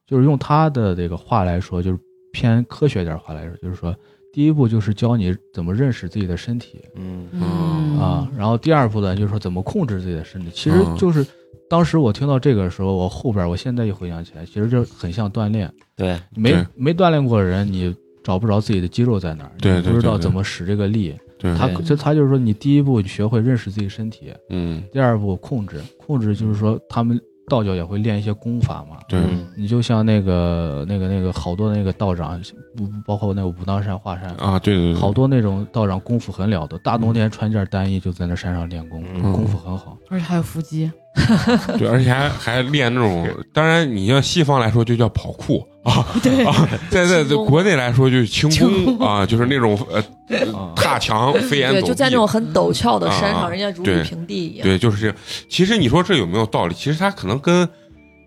就是用他的这个话来说，就是偏科学点话来说，就是说第一步就是教你怎么认识自己的身体嗯嗯啊，然后第二步呢就是说怎么控制自己的身体。其实嗯就是当时我听到这个的时候，我后边我现在一回想起来，其实就很像锻炼。对，没对没锻炼过的人，你找不着自己的肌肉在哪儿，对你不知道怎么使这个力。对，他对就他就是说，你第一步学会认识自己身体，嗯第二步控制，控制就是说他们道教也会练一些功法嘛。对。嗯。你就像那个那个那个好多那个道长，不包括那个武当山、华山，啊，对对对，好多那种道长功夫很了得，大冬天穿件单衣就在那山上练功，嗯。功夫很好。而且还有腹肌，[laughs] 对，而且还还练那种，当然你像西方来说就叫跑酷啊，对啊，在在在国内来说就是轻轻功啊，就是那种呃啊踏墙飞檐对，走就在那种很陡峭的山啊上，人家如履平地一样。对，就是这样。其实你说这有没有道理？其实它可能跟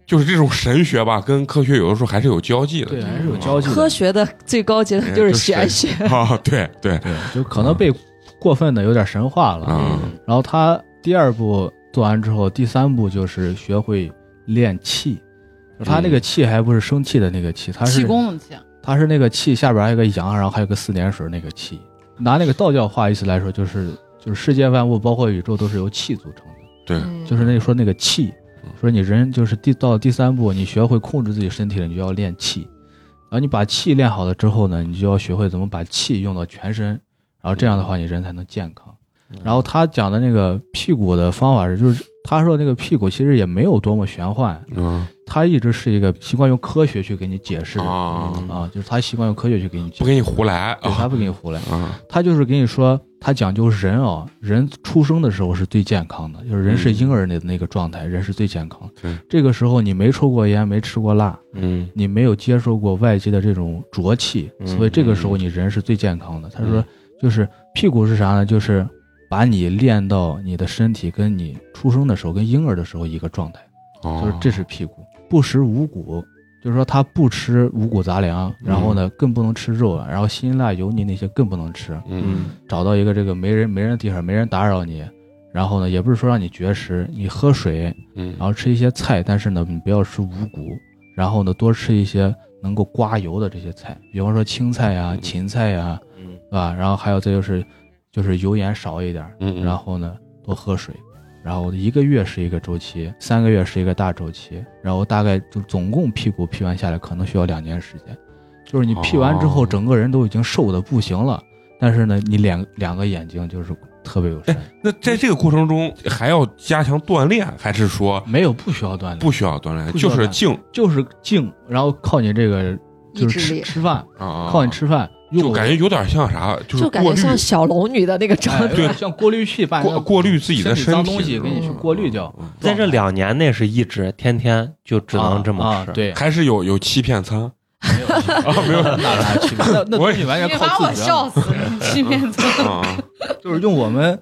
就是这种神学吧，跟科学有的时候还是有交际的。对，还是有交际的。科学的最高阶段就是玄学。啊，对对对，就可能被过分的有点神化了。嗯然后他第二步做完之后，第三步就是学会练气。就他那个气还不是生气的那个气，他是气功的气，他是那个气下边还有个阳，然后还有个四点水那个气。拿那个道教话意思来说，就是就是世界万物包括宇宙都是由气组成的，对，嗯就是那说那个气嗯，说你人就是第到第三步，你学会控制自己身体了，你就要练气。然后你把气练好了之后呢，你就要学会怎么把气用到全身，然后这样的话你人才能健康。然后他讲的那个屁股的方法是，就是他说那个屁股其实也没有多么玄幻，嗯。他一直是一个习惯用科学去给你解释的啊，啊，就是他习惯用科学去给你解释，不给你胡来对他啊不给你胡来，啊。[laughs] 他就是给你说，他讲究人啊，人出生的时候是最健康的，就是人是婴儿的那个状态，人是最健康的。对，这个时候你没抽过烟，没吃过辣，嗯你没有接受过外界的这种浊气，嗯所以这个时候你人是最健康的。他说，就是屁股是啥呢？就是把你练到你的身体跟你出生的时候跟婴儿的时候一个状态，哦，就是这是屁股，不食五谷。就是说他不吃五谷杂粮，然后呢更不能吃肉，然后辛辣油腻那些更不能吃。嗯找到一个这个没人没人的地方，没人打扰你，然后呢，也不是说让你绝食，你喝水，嗯然后吃一些菜，但是呢，你不要吃五谷，然后呢，多吃一些能够刮油的这些菜，比方说青菜呀、嗯芹菜呀，嗯对吧？然后还有再就是，就是油盐少一点，嗯，然后呢，多喝水。然后一个月是一个周期，三个月是一个大周期，然后大概就总共屁股劈完下来可能需要两年时间，就是你劈完之后，哦。整个人都已经瘦的不行了，但是呢，你两两个眼睛就是特别有神，那在这个过程中还要加强锻炼，还是说没有不需要锻炼，不需要锻炼，就是静就是静，然后靠你这个就是吃吃饭，啊，靠你吃饭，用就感觉有点像啥，就是就感觉像小龙女的那个状哎态。对，像过滤器把你过过滤自己的身体脏东西给你去嗯过滤掉。嗯在这两年内是一直天天就只能这么吃，啊啊对，还是有有欺骗餐没有 [laughs] 啊，没有那哪区别？那那 [laughs] 我东西完全你把我靠自觉笑死，[laughs] 欺骗餐。啊，就是用我们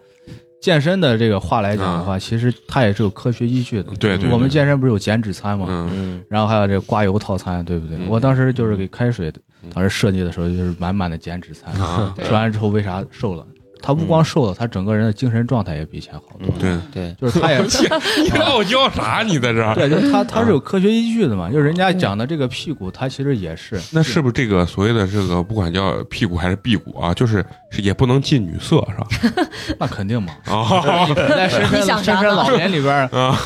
健身的这个话来讲的话，其实它也是有科学依据的。对我们健身不是有减脂餐吗？嗯嗯然后还有这刮油套餐，对不对？嗯我当时就是给开水嗯，当时设计的时候就是满满的减脂餐，啊，吃完之后为啥瘦了？他不光瘦了，他整个人的精神状态也比以前好多。对，对，就是他也 [laughs] 你傲娇啥？你在这儿？[laughs] 对，就是他他是有科学依据的嘛。就是人家讲的这个屁股，他其实也是那是不是这个所谓的这个不管叫屁股还是辟谷啊，就是是也不能近女色是吧？[laughs] 那肯定嘛。在深山你想啥呢深老年里边啊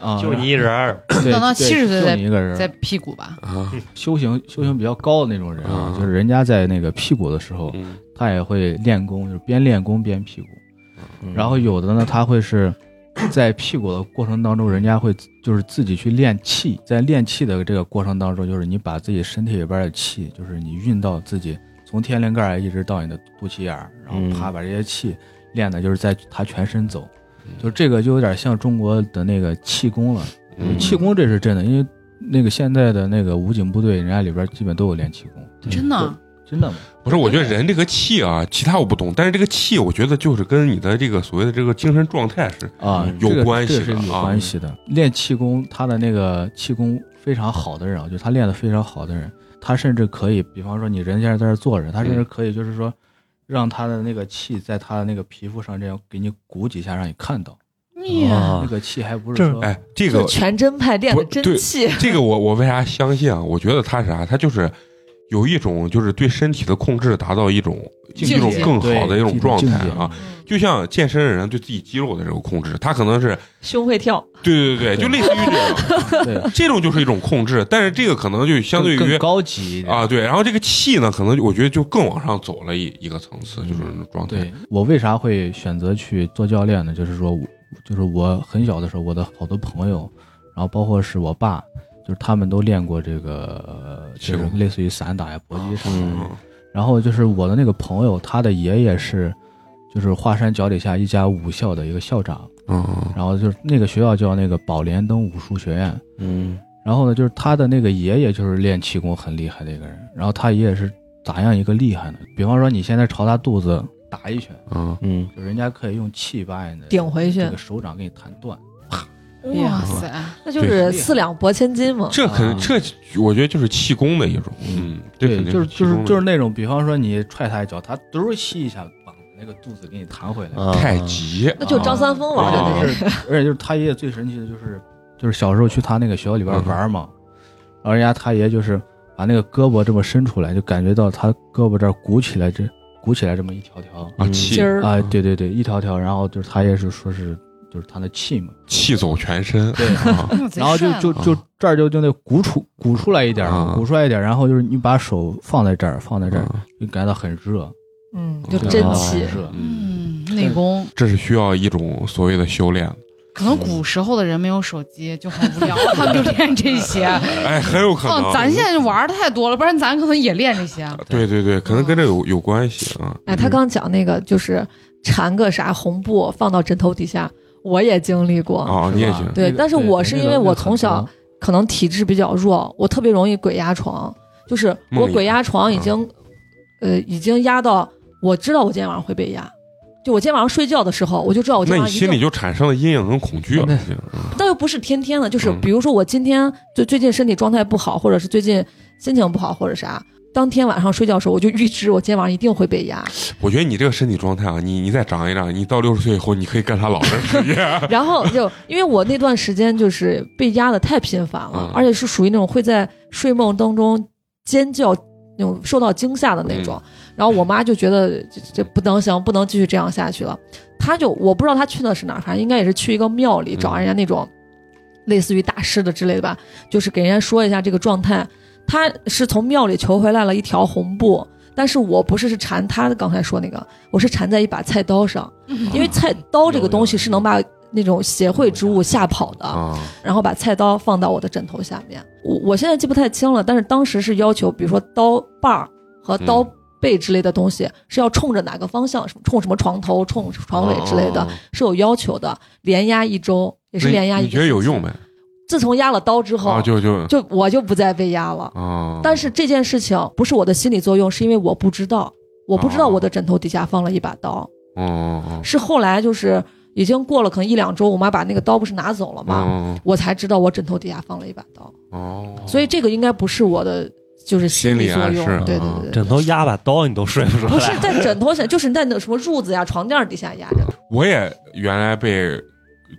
啊，就你一人等到对70岁再就你一个人在屁股吧，啊！修行修行比较高的那种人啊，嗯就是人家在那个屁股的时候，嗯他也会练功，就是边练功边屁股。嗯。然后有的呢，他会是 [coughs] 在屁股的过程当中，人家会就是自己去练气，在练气的这个过程当中，就是你把自己身体里边的气，就是你运到自己从天灵盖儿一直到你的肚脐眼儿，然后嗯。啪把这些气练的，就是在他全身走，就这个就有点像中国的那个气功了。嗯。气功这是真的，因为那个现在的那个武警部队，人家里边基本都有练气功，真的？啊。真的吗？不是，我觉得人这个气啊，其他我不懂，但是这个气，我觉得就是跟你的这个所谓的这个精神状态是啊嗯，有关系的这个是有啊关系的。练气功，他的那个气功非常好的人啊，就他练的非常好的人，他甚至可以，比方说你人家在这坐着，他甚至可以就是说，让他的那个气在他的那个皮肤上这样给你鼓几下，让你看到。呀，啊那个气还不是哎，这个全真派练的真气，[laughs] 这个我我为啥相信啊？我觉得他是啥？他就是有一种就是对身体的控制达到一种一种更好的一种状态啊。就像健身的人对自己肌肉的这种控制，他可能是胸会跳，对对对，就类似于这种，对，[laughs] 这种就是一种控制，但是这个可能就相对于高级啊，对，然后这个气呢，可能我觉得就更往上走了一一个层次，就是那种状态。对我为啥会选择去做教练呢？就是说我，就是我很小的时候，我的好多朋友，然后包括是我爸，就是他们都练过这个，呃就是类似于散打呀、搏击什么的。嗯然后就是我的那个朋友，他的爷爷是，就是华山脚底下一家武校的一个校长，嗯然后就是那个学校叫那个宝莲灯武术学院。嗯然后呢，就是他的那个爷爷就是练气功很厉害的一个人，然后他爷爷是咋样一个厉害呢？比方说你现在朝他肚子打一拳。嗯嗯就人家可以用气把你的顶回去这个手掌给你弹断。哇塞，那就是四两拨千斤嘛。这可能啊。这我觉得就是气功的一种，嗯，对就是就是就是那种，比方说你踹他一脚，他嘟儿吸一下，把那个肚子给你弹回来。啊。太极，那就张三丰玩的啊那个，[laughs] 而且就是他爷爷最神奇的就是，就是小时候去他那个学校里边玩嘛，然后人家他爷就是把那个胳膊这么伸出来，就感觉到他胳膊这儿鼓起来，这鼓起来这么一条条啊筋儿啊，对对对，一条条，然后就是他爷是说是就是他的气嘛，气走全身，对。啊。[laughs] [laughs] 然后就就就这儿就就那鼓出鼓出来一点儿啊，鼓出来一点儿，然后就是你把手放在这儿，放在这儿，嗯就感觉到很热，嗯，就真气。嗯，内功。这是需要一种所谓的修炼，可能古时候的人没有手机，就很无聊，他们就练这些。[laughs] 哎，很有可能。嗯，咱现在就玩的太多了，不然咱可能也练这些。对对对，可能跟这有有关系啊。哎，他刚讲那个就是缠个啥红布放到枕头底下，我也经历过。哦，你也行，对，但是我是因为我从小可能体质比较弱，我特别容易鬼压床，就是我鬼压床已经，呃，已经压到我知道我今天晚上会被压。就我今天晚上睡觉的时候，我就知道我今天晚上那你心里就产生了阴影跟恐惧了，那又不是天天的，就是嗯。比如说我今天就最近身体状态不好，或者是最近心情不好，或者啥，当天晚上睡觉的时候，我就预知我今天晚上一定会被压。我觉得你这个身体状态啊，你你再长一长，你到六十岁以后，你可以干他老人职业。[laughs] [laughs] 然后就因为我那段时间就是被压的太频繁了，嗯而且是属于那种会在睡梦当中尖叫那种受到惊吓的那种。然后我妈就觉得这这不能行，不能继续这样下去了。她就我不知道她去的是哪儿，反正应该也是去一个庙里找人家那种类似于大师的之类的吧，就是给人家说一下这个状态。她是从庙里求回来了一条红布。但是我不是是缠他刚才说那个，我是缠在一把菜刀上，因为菜刀这个东西是能把那种邪秽之物吓跑的，啊，然后把菜刀放到我的枕头下面。我我现在记不太清了，但是当时是要求，比如说刀把儿和刀背之类的东西、是要冲着哪个方向，什么冲什么床头、冲床尾之类的，哦是有要求的。连压一周，也是连压一周。你觉得有用？没？自从压了刀之后，啊，就就就我就不再被压了。啊，但是这件事情不是我的心理作用，是因为我不知道，我不知道哦我的枕头底下放了一把刀。是后来就是已经过了可能一两周，我妈把那个刀不是拿走了哦吗？哦我才知道我枕头底下放了一把刀，哦，所以这个应该不是我的就是心理作用心理暗示，对对对枕头压把刀你都睡不着不是。在枕头下，就是在那什么褥子呀、床垫底下压着。我也原来被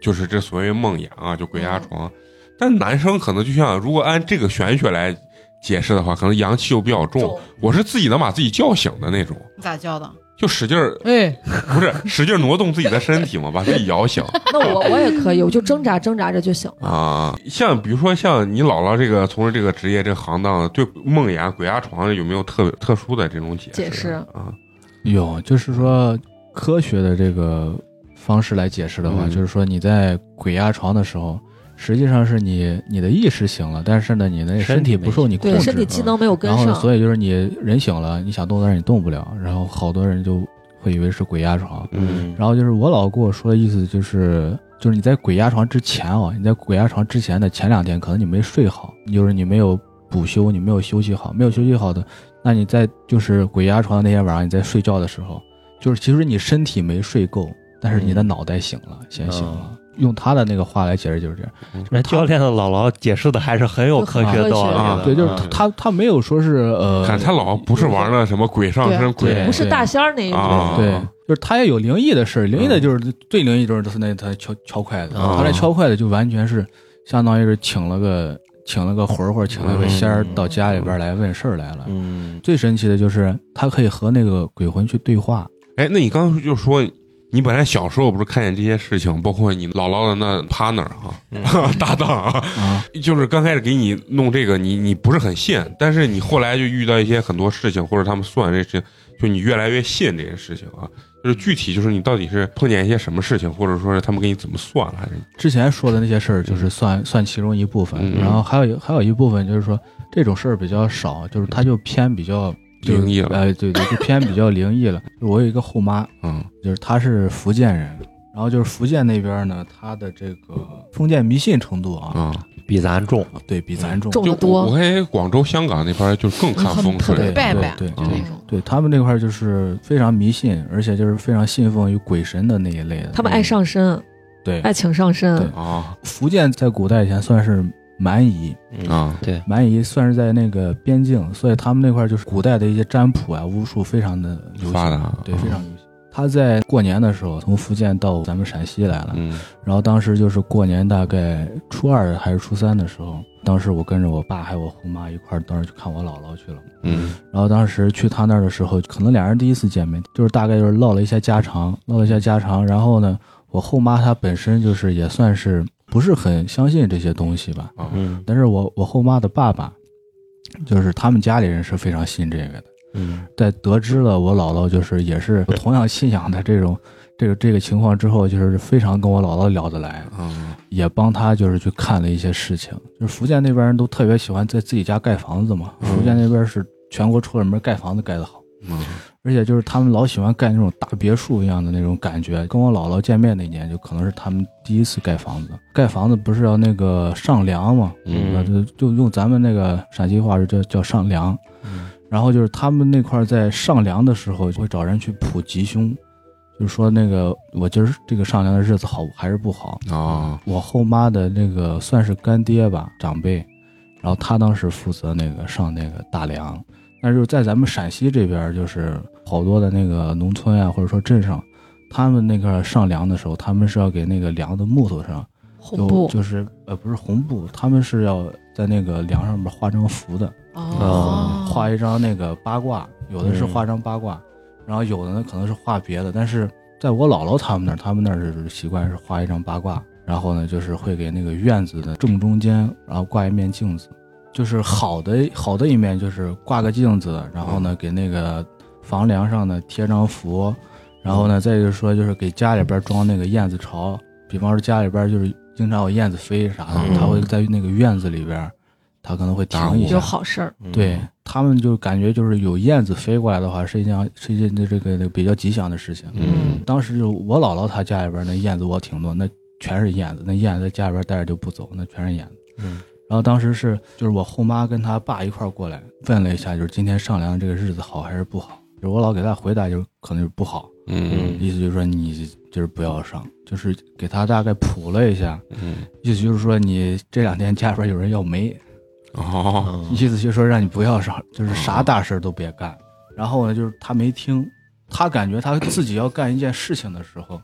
就是这所谓梦魇啊，就鬼压床。但男生可能就像如果按这个玄学来解释的话，可能阳气又比较重。重我是自己能把自己叫醒的那种，你咋叫的？就使劲儿哎，不是使劲儿挪动自己的身体嘛，把自己摇醒 [laughs] 那我我也可以，我就挣扎挣扎着就醒了。啊。像比如说像你姥姥这个从事这个职业这个行当，对梦魇、鬼压床有没有特特殊的这种解解释啊？有，就是说科学的这个方式来解释的话，嗯就是说你在鬼压床的时候，实际上是你你的意识醒了，但是呢，你的身体不受你控对，制，身体机能没有跟上然后。所以就是你人醒了，你想动但是你动不了，然后好多人就会以为是鬼压床。嗯然后就是我老跟我说的意思就是，就是你在鬼压床之前啊，你在鬼压床之前的前两天，可能你没睡好，就是你没有补休，你没有休息好，没有休息好的，那你在就是鬼压床的那天晚上，你在睡觉的时候，就是其实你身体没睡够，但是你的脑袋醒了，先醒了。用他的那个话来解释就是这样，那教练的姥姥解释的还是很有科学道理啊。的。对，就是嗯他他没有说是呃，他姥姥不是玩那什么鬼上身、鬼对不是大仙儿那一种，啊。对，就是他也有灵异的事儿，灵异的就是最灵异就是就是那他敲敲筷子，啊他那敲筷子就完全是相当于是请了个请了个魂儿或者请了个仙儿到家里边来问事儿来了。嗯，最神奇的就是他可以和那个鬼魂去对话，哎，那你刚刚就说你本来小时候不是看见这些事情，包括你姥姥的那 partner 啊、[laughs] 搭档啊，啊，就是刚开始给你弄这个，你你不是很信，但是你后来就遇到一些很多事情，或者他们算这事情，就你越来越信这些事情啊。就是具体就是你到底是碰见一些什么事情，或者说是他们给你怎么算了，还是？之前说的那些事儿就是算算其中一部分，嗯。然后还有还有一部分就是说这种事儿比较少，就是他就偏比较就是灵异了哎，对对，就偏比较灵异了。[laughs] 就我有一个后妈，嗯就是她是福建人，然后就是福建那边呢，她的这个封建迷信程度啊，啊？比咱重。对比咱重。就重得多我。看广州、香港那边就更看风水，拜拜对就那种。对他们那块就是非常迷信，而且就是非常信奉于鬼神的那一类的。他们爱上身，对爱请上身对。啊福建在古代以前算是蛮夷，嗯啊对，蛮夷算是在那个边境，所以他们那块儿就是古代的一些占卜啊、巫术非常的流发达行，对，啊非常流行。他在过年的时候从福建到咱们陕西来了，嗯然后当时就是过年大概初二还是初三的时候，当时我跟着我爸还有我后妈一块儿，当时去看我姥姥去了。嗯然后当时去他那儿的时候，可能俩人第一次见面，就是大概就是唠了一下家常，唠了一下家常。然后呢，我后妈她本身就是也算是不是很相信这些东西吧，但是我我后妈的爸爸，就是他们家里人是非常信这个的。嗯。在得知了我姥姥就是也是同样信仰的这种这个这个情况之后，就是非常跟我姥姥聊得来，嗯也帮他就是去看了一些事情。就是福建那边人都特别喜欢在自己家盖房子嘛，福建那边是全国出了门盖房子盖得好，嗯而且就是他们老喜欢盖那种大别墅一样的那种感觉。跟我姥姥见面那年，就可能是他们第一次盖房子。盖房子不是要那个上梁嘛，嗯啊，就就用咱们那个陕西话是叫叫上梁。然后就是他们那块儿在上梁的时候，会找人去卜吉凶，就是说那个我今儿这个上梁的日子好还是不好。啊我后妈的那个算是干爹吧，长辈，然后他当时负责那个上那个大梁。但是就是在咱们陕西这边，就是好多的那个农村啊，或者说镇上，他们那个上梁的时候，他们是要给那个梁的木头上就红布。就是呃不是红布，他们是要在那个梁上面画张符的，哦，画一张那个八卦，有的是嗯画张八卦，然后有的呢可能是画别的，但是在我姥姥他们那儿，他们那儿是习惯是画一张八卦，然后呢就是会给那个院子的正中间，然后挂一面镜子，就是好的好的一面就是挂个镜子，然后呢给那个房梁上呢贴张符，然后呢再就是说就是给家里边装那个燕子巢，比方说家里边就是经常有燕子飞啥的，嗯他会在那个院子里边，他可能会停一下，有好事儿。对他们就感觉就是有燕子飞过来的话，是一件是一件这个这个比较吉祥的事情。嗯当时就我姥姥她家里边那燕子窝挺多，那全是燕子，那燕子在家里边待着就不走，那全是燕子。嗯然后当时是就是我后妈跟她爸一块儿过来问了一下，就是今天上梁这个日子好还是不好？就是我老给他回答就是可能就不好，嗯意思就是说你就是不要上，就是给他大概谱了一下，嗯意思就是说你这两天家里边有人要煤，哦，嗯意思就是说让你不要上，就是啥大事都别干。然后呢，就是他没听，他感觉他自己要干一件事情的时候，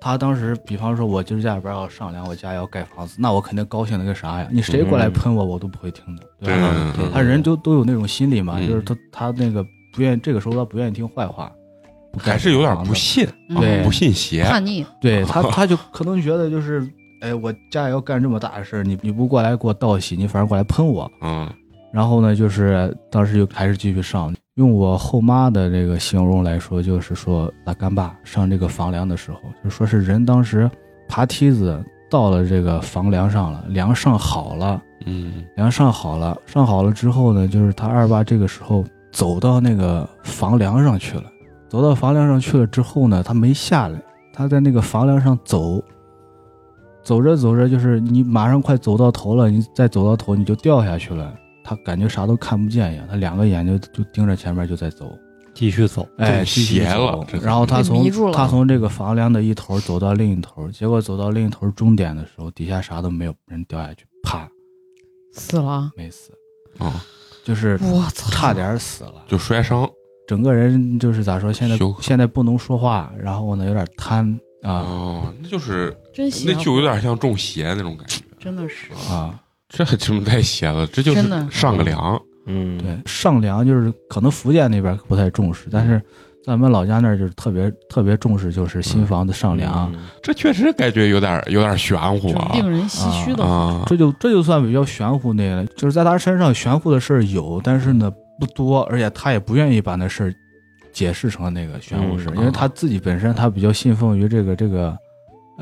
他当时比方说，我今儿家里边要上梁，我家要盖房子，那我肯定高兴的个啥呀？你谁过来喷我，我都不会听的，对吧？他人都都有那种心理嘛，嗯就是他他那个不愿意，这个时候他不愿意听坏话，还是有点不信，对不信邪。叛逆，对他，他就可能觉得就是，哎，我家里要干这么大的事儿，你你不过来给我道喜，你反而过来喷我。嗯然后呢，就是当时就还是继续上。用我后妈的这个形容来说，就是说他干爸上这个房梁的时候，就说是人当时爬梯子到了这个房梁上了，梁上好了，嗯梁上好了，上好了之后呢，就是他二爸这个时候走到那个房梁上去了，走到房梁上去了之后呢，他没下来，他在那个房梁上走，走着走着，就是你马上快走到头了，你再走到头你就掉下去了，他感觉啥都看不见一样，他两个眼睛就盯着前面就在走，继续走，哎，中继续邪了然后他从他从这个房梁的一头走到另一头，结果走到另一头终点的时候，底下啥都没有，人掉下去，啪，死了，没死，啊，就是我操，差点死了。就摔伤整个人就是咋说？现在羞现在不能说话，然后呢有点瘫啊哦，那就是真邪乎，那就有点像中邪那种感觉。真的是，啊！这还真太邪了，这就是真的上个梁。嗯，对，上梁就是可能福建那边不太重视，但是咱们老家那儿就是特别特别重视，就是新房子上梁。嗯这确实感觉有点有点玄乎啊令人唏嘘的！这就这就算比较玄乎那个，就是在他身上玄乎的事儿有，但是呢不多，而且他也不愿意把那事儿解释成那个玄乎事，嗯因为他自己本身他比较信奉于这个这个，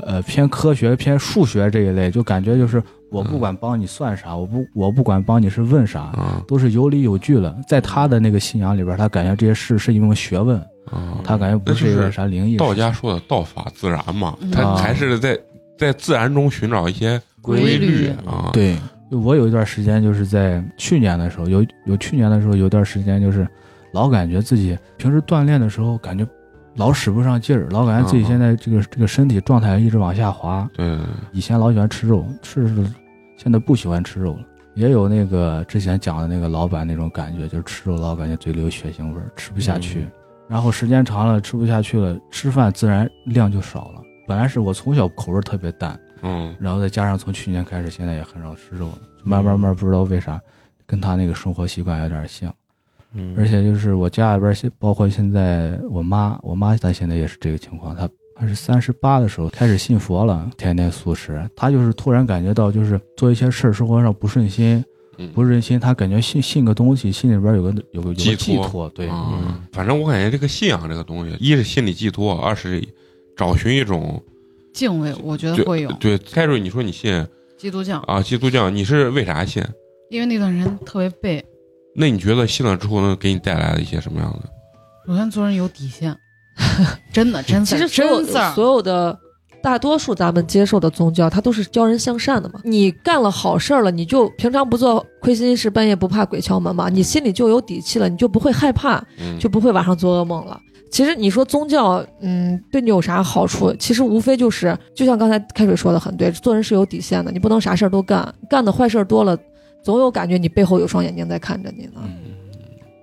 呃偏科学偏数学这一类，就感觉就是我不管帮你算啥，我不我不管帮你是问啥，啊都是有理有据了。在他的那个信仰里边，他感觉这些事是一门学问，啊！他感觉不是一个啥灵异。道家说的“道法自然”嘛，嗯他啊还是在在自然中寻找一些规律律啊。，对，就我有一段时间就是在去年的时候，有有去年的时候有段时间就是老感觉自己平时锻炼的时候感觉老使不上劲儿，老感觉自己嗯现在这个这个身体状态一直往下滑。对以前老喜欢吃肉，吃着现在不喜欢吃肉了。也有那个之前讲的那个老板那种感觉，就是吃肉老感觉嘴里有血腥味儿，吃不下去。嗯然后时间长了吃不下去了，吃饭自然量就少了。本来是我从小口味特别淡，嗯然后再加上从去年开始，现在也很少吃肉了，慢慢慢不知道为啥，跟他那个生活习惯有点像。嗯，而且就是我家里边现包括现在我妈，我妈她现在也是这个情况，她她是三十八的时候开始信佛了，天天素食。她就是突然感觉到就是做一些事儿生活上不顺心，嗯。不顺心，他感觉信信个东西，心里边有个有个有个寄寄托托，对，反正我感觉这个信仰这个东西，一是心理寄托，二是找寻一种敬畏，我觉得会有。对。开瑞，你说你信基督教，啊基督教，你是为啥信？因为那段时间特别背，那你觉得信了之后能给你带来了一些什么样的？首先做人有底线，[laughs] 真的真其事儿。实所有的大多数咱们接受的宗教，它都是教人向善的嘛。你干了好事儿了，你就平常不做亏心事，半夜不怕鬼敲门嘛，你心里就有底气了，你就不会害怕，嗯，就不会晚上做噩梦了。其实你说宗教，嗯，对你有啥好处？其实无非就是，就像刚才开水说的很对，做人是有底线的，你不能啥事儿都干，干的坏事儿多了，总有感觉你背后有双眼睛在看着你呢。嗯，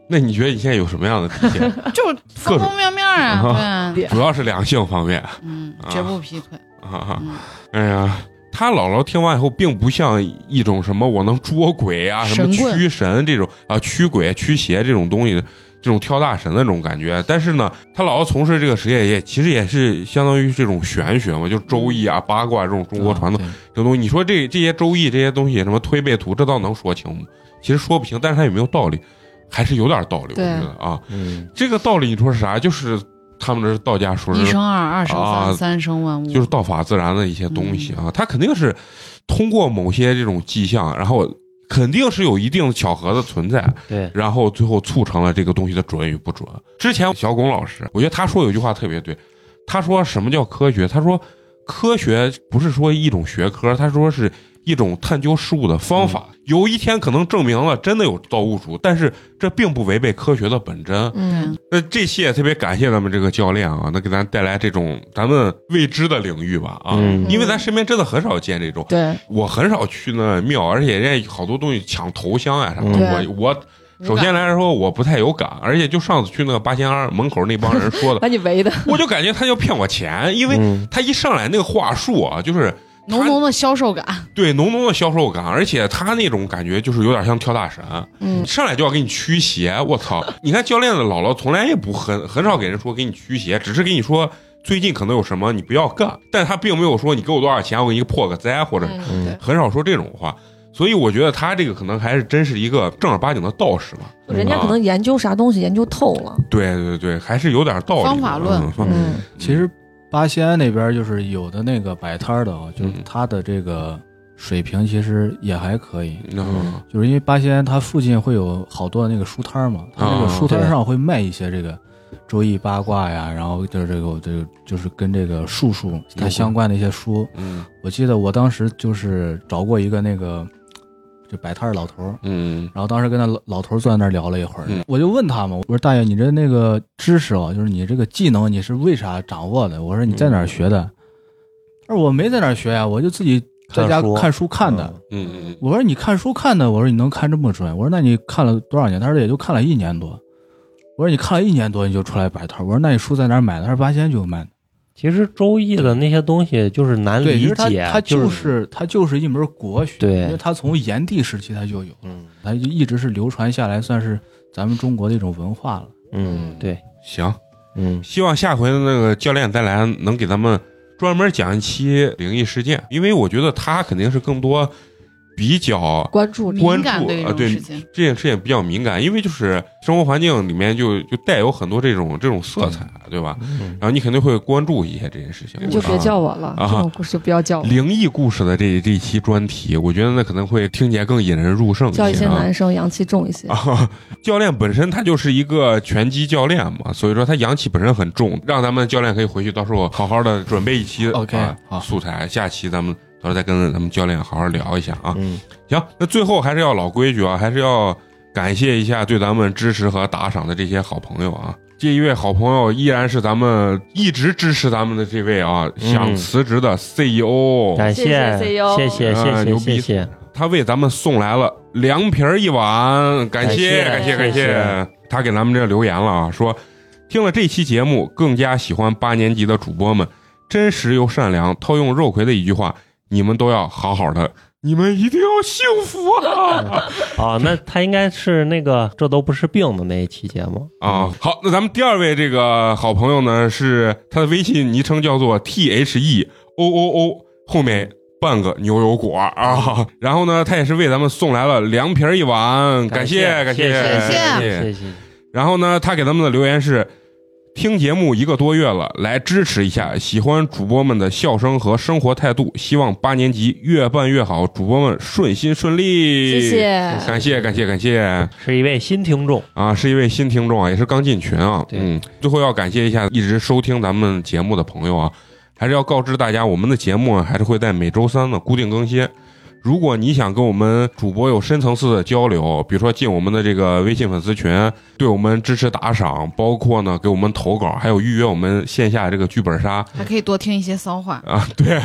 那你觉得你现在有什么样的底线？[laughs] 就是方方面面啊，[laughs] 对，主要是两性方面。嗯，啊。绝不劈腿，啊。嗯，哎呀，他姥姥听完以后，并不像一种什么我能捉鬼啊、什么驱神这种啊、驱鬼、驱邪这种东西，这种跳大神的那种感觉。但是呢，他姥姥从事这个职业也其实也是相当于这种玄学嘛，就周易啊、八卦这种中国传统啊这东西。你说这这些周易这些东西，什么推背图，这倒能说清吗？其实说不清，但是它有没有道理，还是有点道理。我觉得啊，嗯，这个道理你说是啥？就是他们这道家说是一生二，二生啊三，三生万物，就是道法自然的一些东西嗯啊，它肯定是通过某些这种迹象，然后肯定是有一定的巧合的存在，对，然后最后促成了这个东西的准与不准。之前小龚老师，我觉得他说有句话特别对，他说什么叫科学？他说科学不是说一种学科，他说是一种探究事物的方法。有一天可能证明了真的有造物主，但是这并不违背科学的本真。嗯，那这期也特别感谢咱们这个教练啊，能给咱带来这种咱们未知的领域吧啊，嗯。因为咱身边真的很少见这种。对，我很少去那庙，而且人家好多东西抢头香啊啥的，我我。首先来说，我不太有感，而且就上次去那个八仙庵门口那帮人说的，把你围的，我就感觉他要骗我钱，因为嗯。他一上来那个话术啊，就是他浓浓的销售感，对浓浓的销售感，而且他那种感觉就是有点像跳大神，嗯，上来就要给你驱邪，我操！[laughs] 你看教练的姥姥从来也不很很少给人说给你驱邪，只是给你说最近可能有什么你不要干，但他并没有说你给我多少钱我给你破个灾或者嗯，很少说这种话。所以我觉得他这个可能还是真是一个正儿八经的道士吧。人家可能研究啥东西研究透了，对对对，还是有点道理。方法论。嗯。其实八仙庵那边就是有的那个摆摊的啊，就是嗯他的这个水平其实也还可以。嗯。就是因为八仙它附近会有好多那个书摊嘛，他那个啊书摊上会卖一些这个周易八卦呀，然后就是这个这个就是跟这个术数它相关的一些书。嗯。我记得我当时就是找过一个那个就摆摊儿老头儿，嗯然后当时跟那老老头儿坐在那儿聊了一会儿，嗯我就问他嘛，我说大爷，你这那个知识啊，就是你这个技能，你是为啥掌握的？我说你在哪儿学的？他说我没在哪儿学呀，我就自己在家看书看的。嗯嗯我说你看书看的，我说你能看这么准？我说那你看了多少年？他说也就看了一年多。我说你看了一年多你就出来摆摊儿，我说那你书在哪儿买的？他说八仙就有卖的。其实周易的那些东西就是难对，理其实它解，它就就是它就是一门国学，对因为它从炎帝时期它就有，嗯它就一直是流传下来，算是咱们中国的一种文化了。嗯对行，嗯希望下回的那个教练再来能给咱们专门讲一期灵异事件，因为我觉得他肯定是更多比较关注关敏感对这注啊对种事情，这件事情比较敏感，因为就是生活环境里面就就带有很多这种这种色彩，对吧？嗯然后你肯定会关注一些这件事情，你就别叫我了，啊这种故事就不要叫我，灵异故事的这这一期专题，我觉得那可能会听起来更引人入胜叫一些男生阳气重一些，啊，[laughs] 教练本身他就是一个拳击教练嘛，所以说他阳气本身很重，让咱们教练可以回去到时候好好的准备一期 OK，啊素材，下期咱们到时候再跟咱们教练好好聊一下啊。嗯行，那最后还是要老规矩啊，还是要感谢一下对咱们支持和打赏的这些好朋友啊。这一位好朋友依然是咱们一直支持咱们的这位啊，嗯想辞职的 CEO，、感谢谢 CEO 谢谢谢谢啊牛逼谢谢，他为咱们送来了凉皮儿一碗，感谢感谢感谢他给咱们这留言了啊，说听了这期节目，更加喜欢八年级的主播们，真实又善良。套用肉葵的一句话，你们都要好好的，你们一定要幸福啊！[laughs] 啊，那他应该是那个这都不是病的那一期节目啊，好，那咱们第二位这个好朋友呢，是他的微信昵称叫做 T H E O O O，后面半个牛油果啊。[laughs] 然后呢，他也是为咱们送来了凉皮儿一碗，感谢感谢感谢谢，然后呢，他给咱们的留言是：听节目一个多月了，来支持一下，喜欢主播们的笑声和生活态度，希望八年级越办越好，主播们顺心顺利。谢谢，感谢感谢感谢是一位新听众，啊，是一位新听众啊，也是刚进群啊。嗯，最后要感谢一下一直收听咱们节目的朋友啊，还是要告知大家，我们的节目啊还是会在每周三的固定更新。如果你想跟我们主播有深层次的交流，比如说进我们的这个微信粉丝群，对我们支持打赏，包括呢给我们投稿，还有预约我们线下这个剧本杀还可以多听一些骚话。啊，[laughs] 对，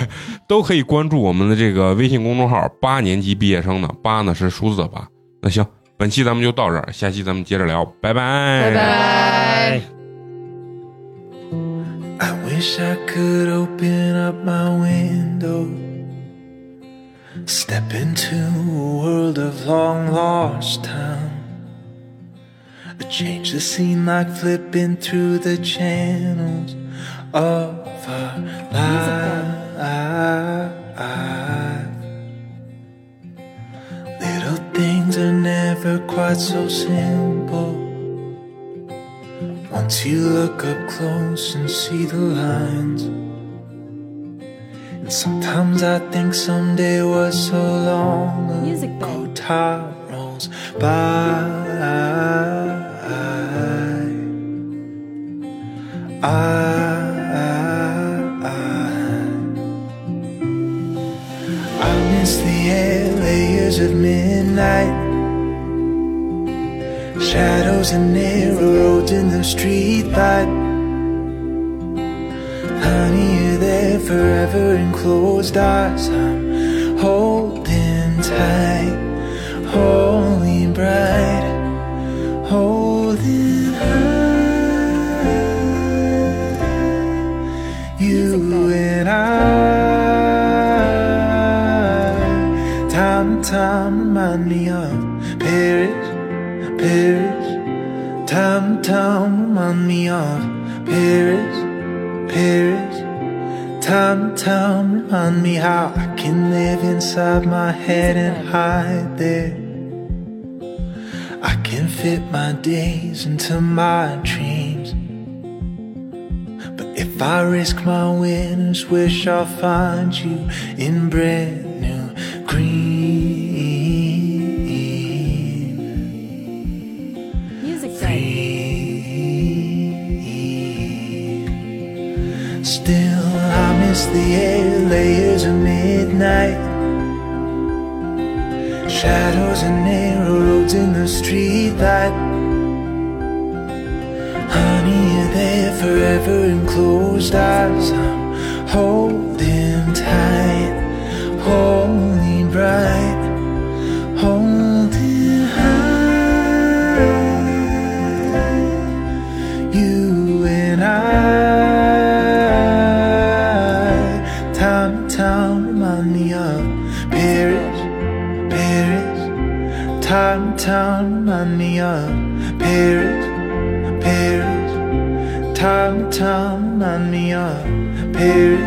都可以关注我们的这个微信公众号“八年级毕业生”的八呢是数字的八。那行，本期咱们就到这儿，下期咱们接着聊，拜拜，拜拜。I wish I could open up my window, step into a world of long lost time. Change the scene like flipping through the channels of our life. Little things are never quite so simple. Once you look up close and see the lines. And sometimes I think someday was so long ago. Music ago. Time rolls by. I, I miss the air layers of midnight. Shadows and narrow roads in the streetlight. Honey, you're there forever in closed eyes. I'm holding tight, holding bright, holding high. You and I, time time, remind me of Paris, Paris. Time time, remind me of Paris, Paris. Time to time, remind me how I can live inside my head and hide there. I can fit my days into my dreams. But if I risk my winners, wish I'll find you in brand midnight. Shadows and narrow roads in the street light. Honey, you're there forever in closed eyes. time, line me up, pair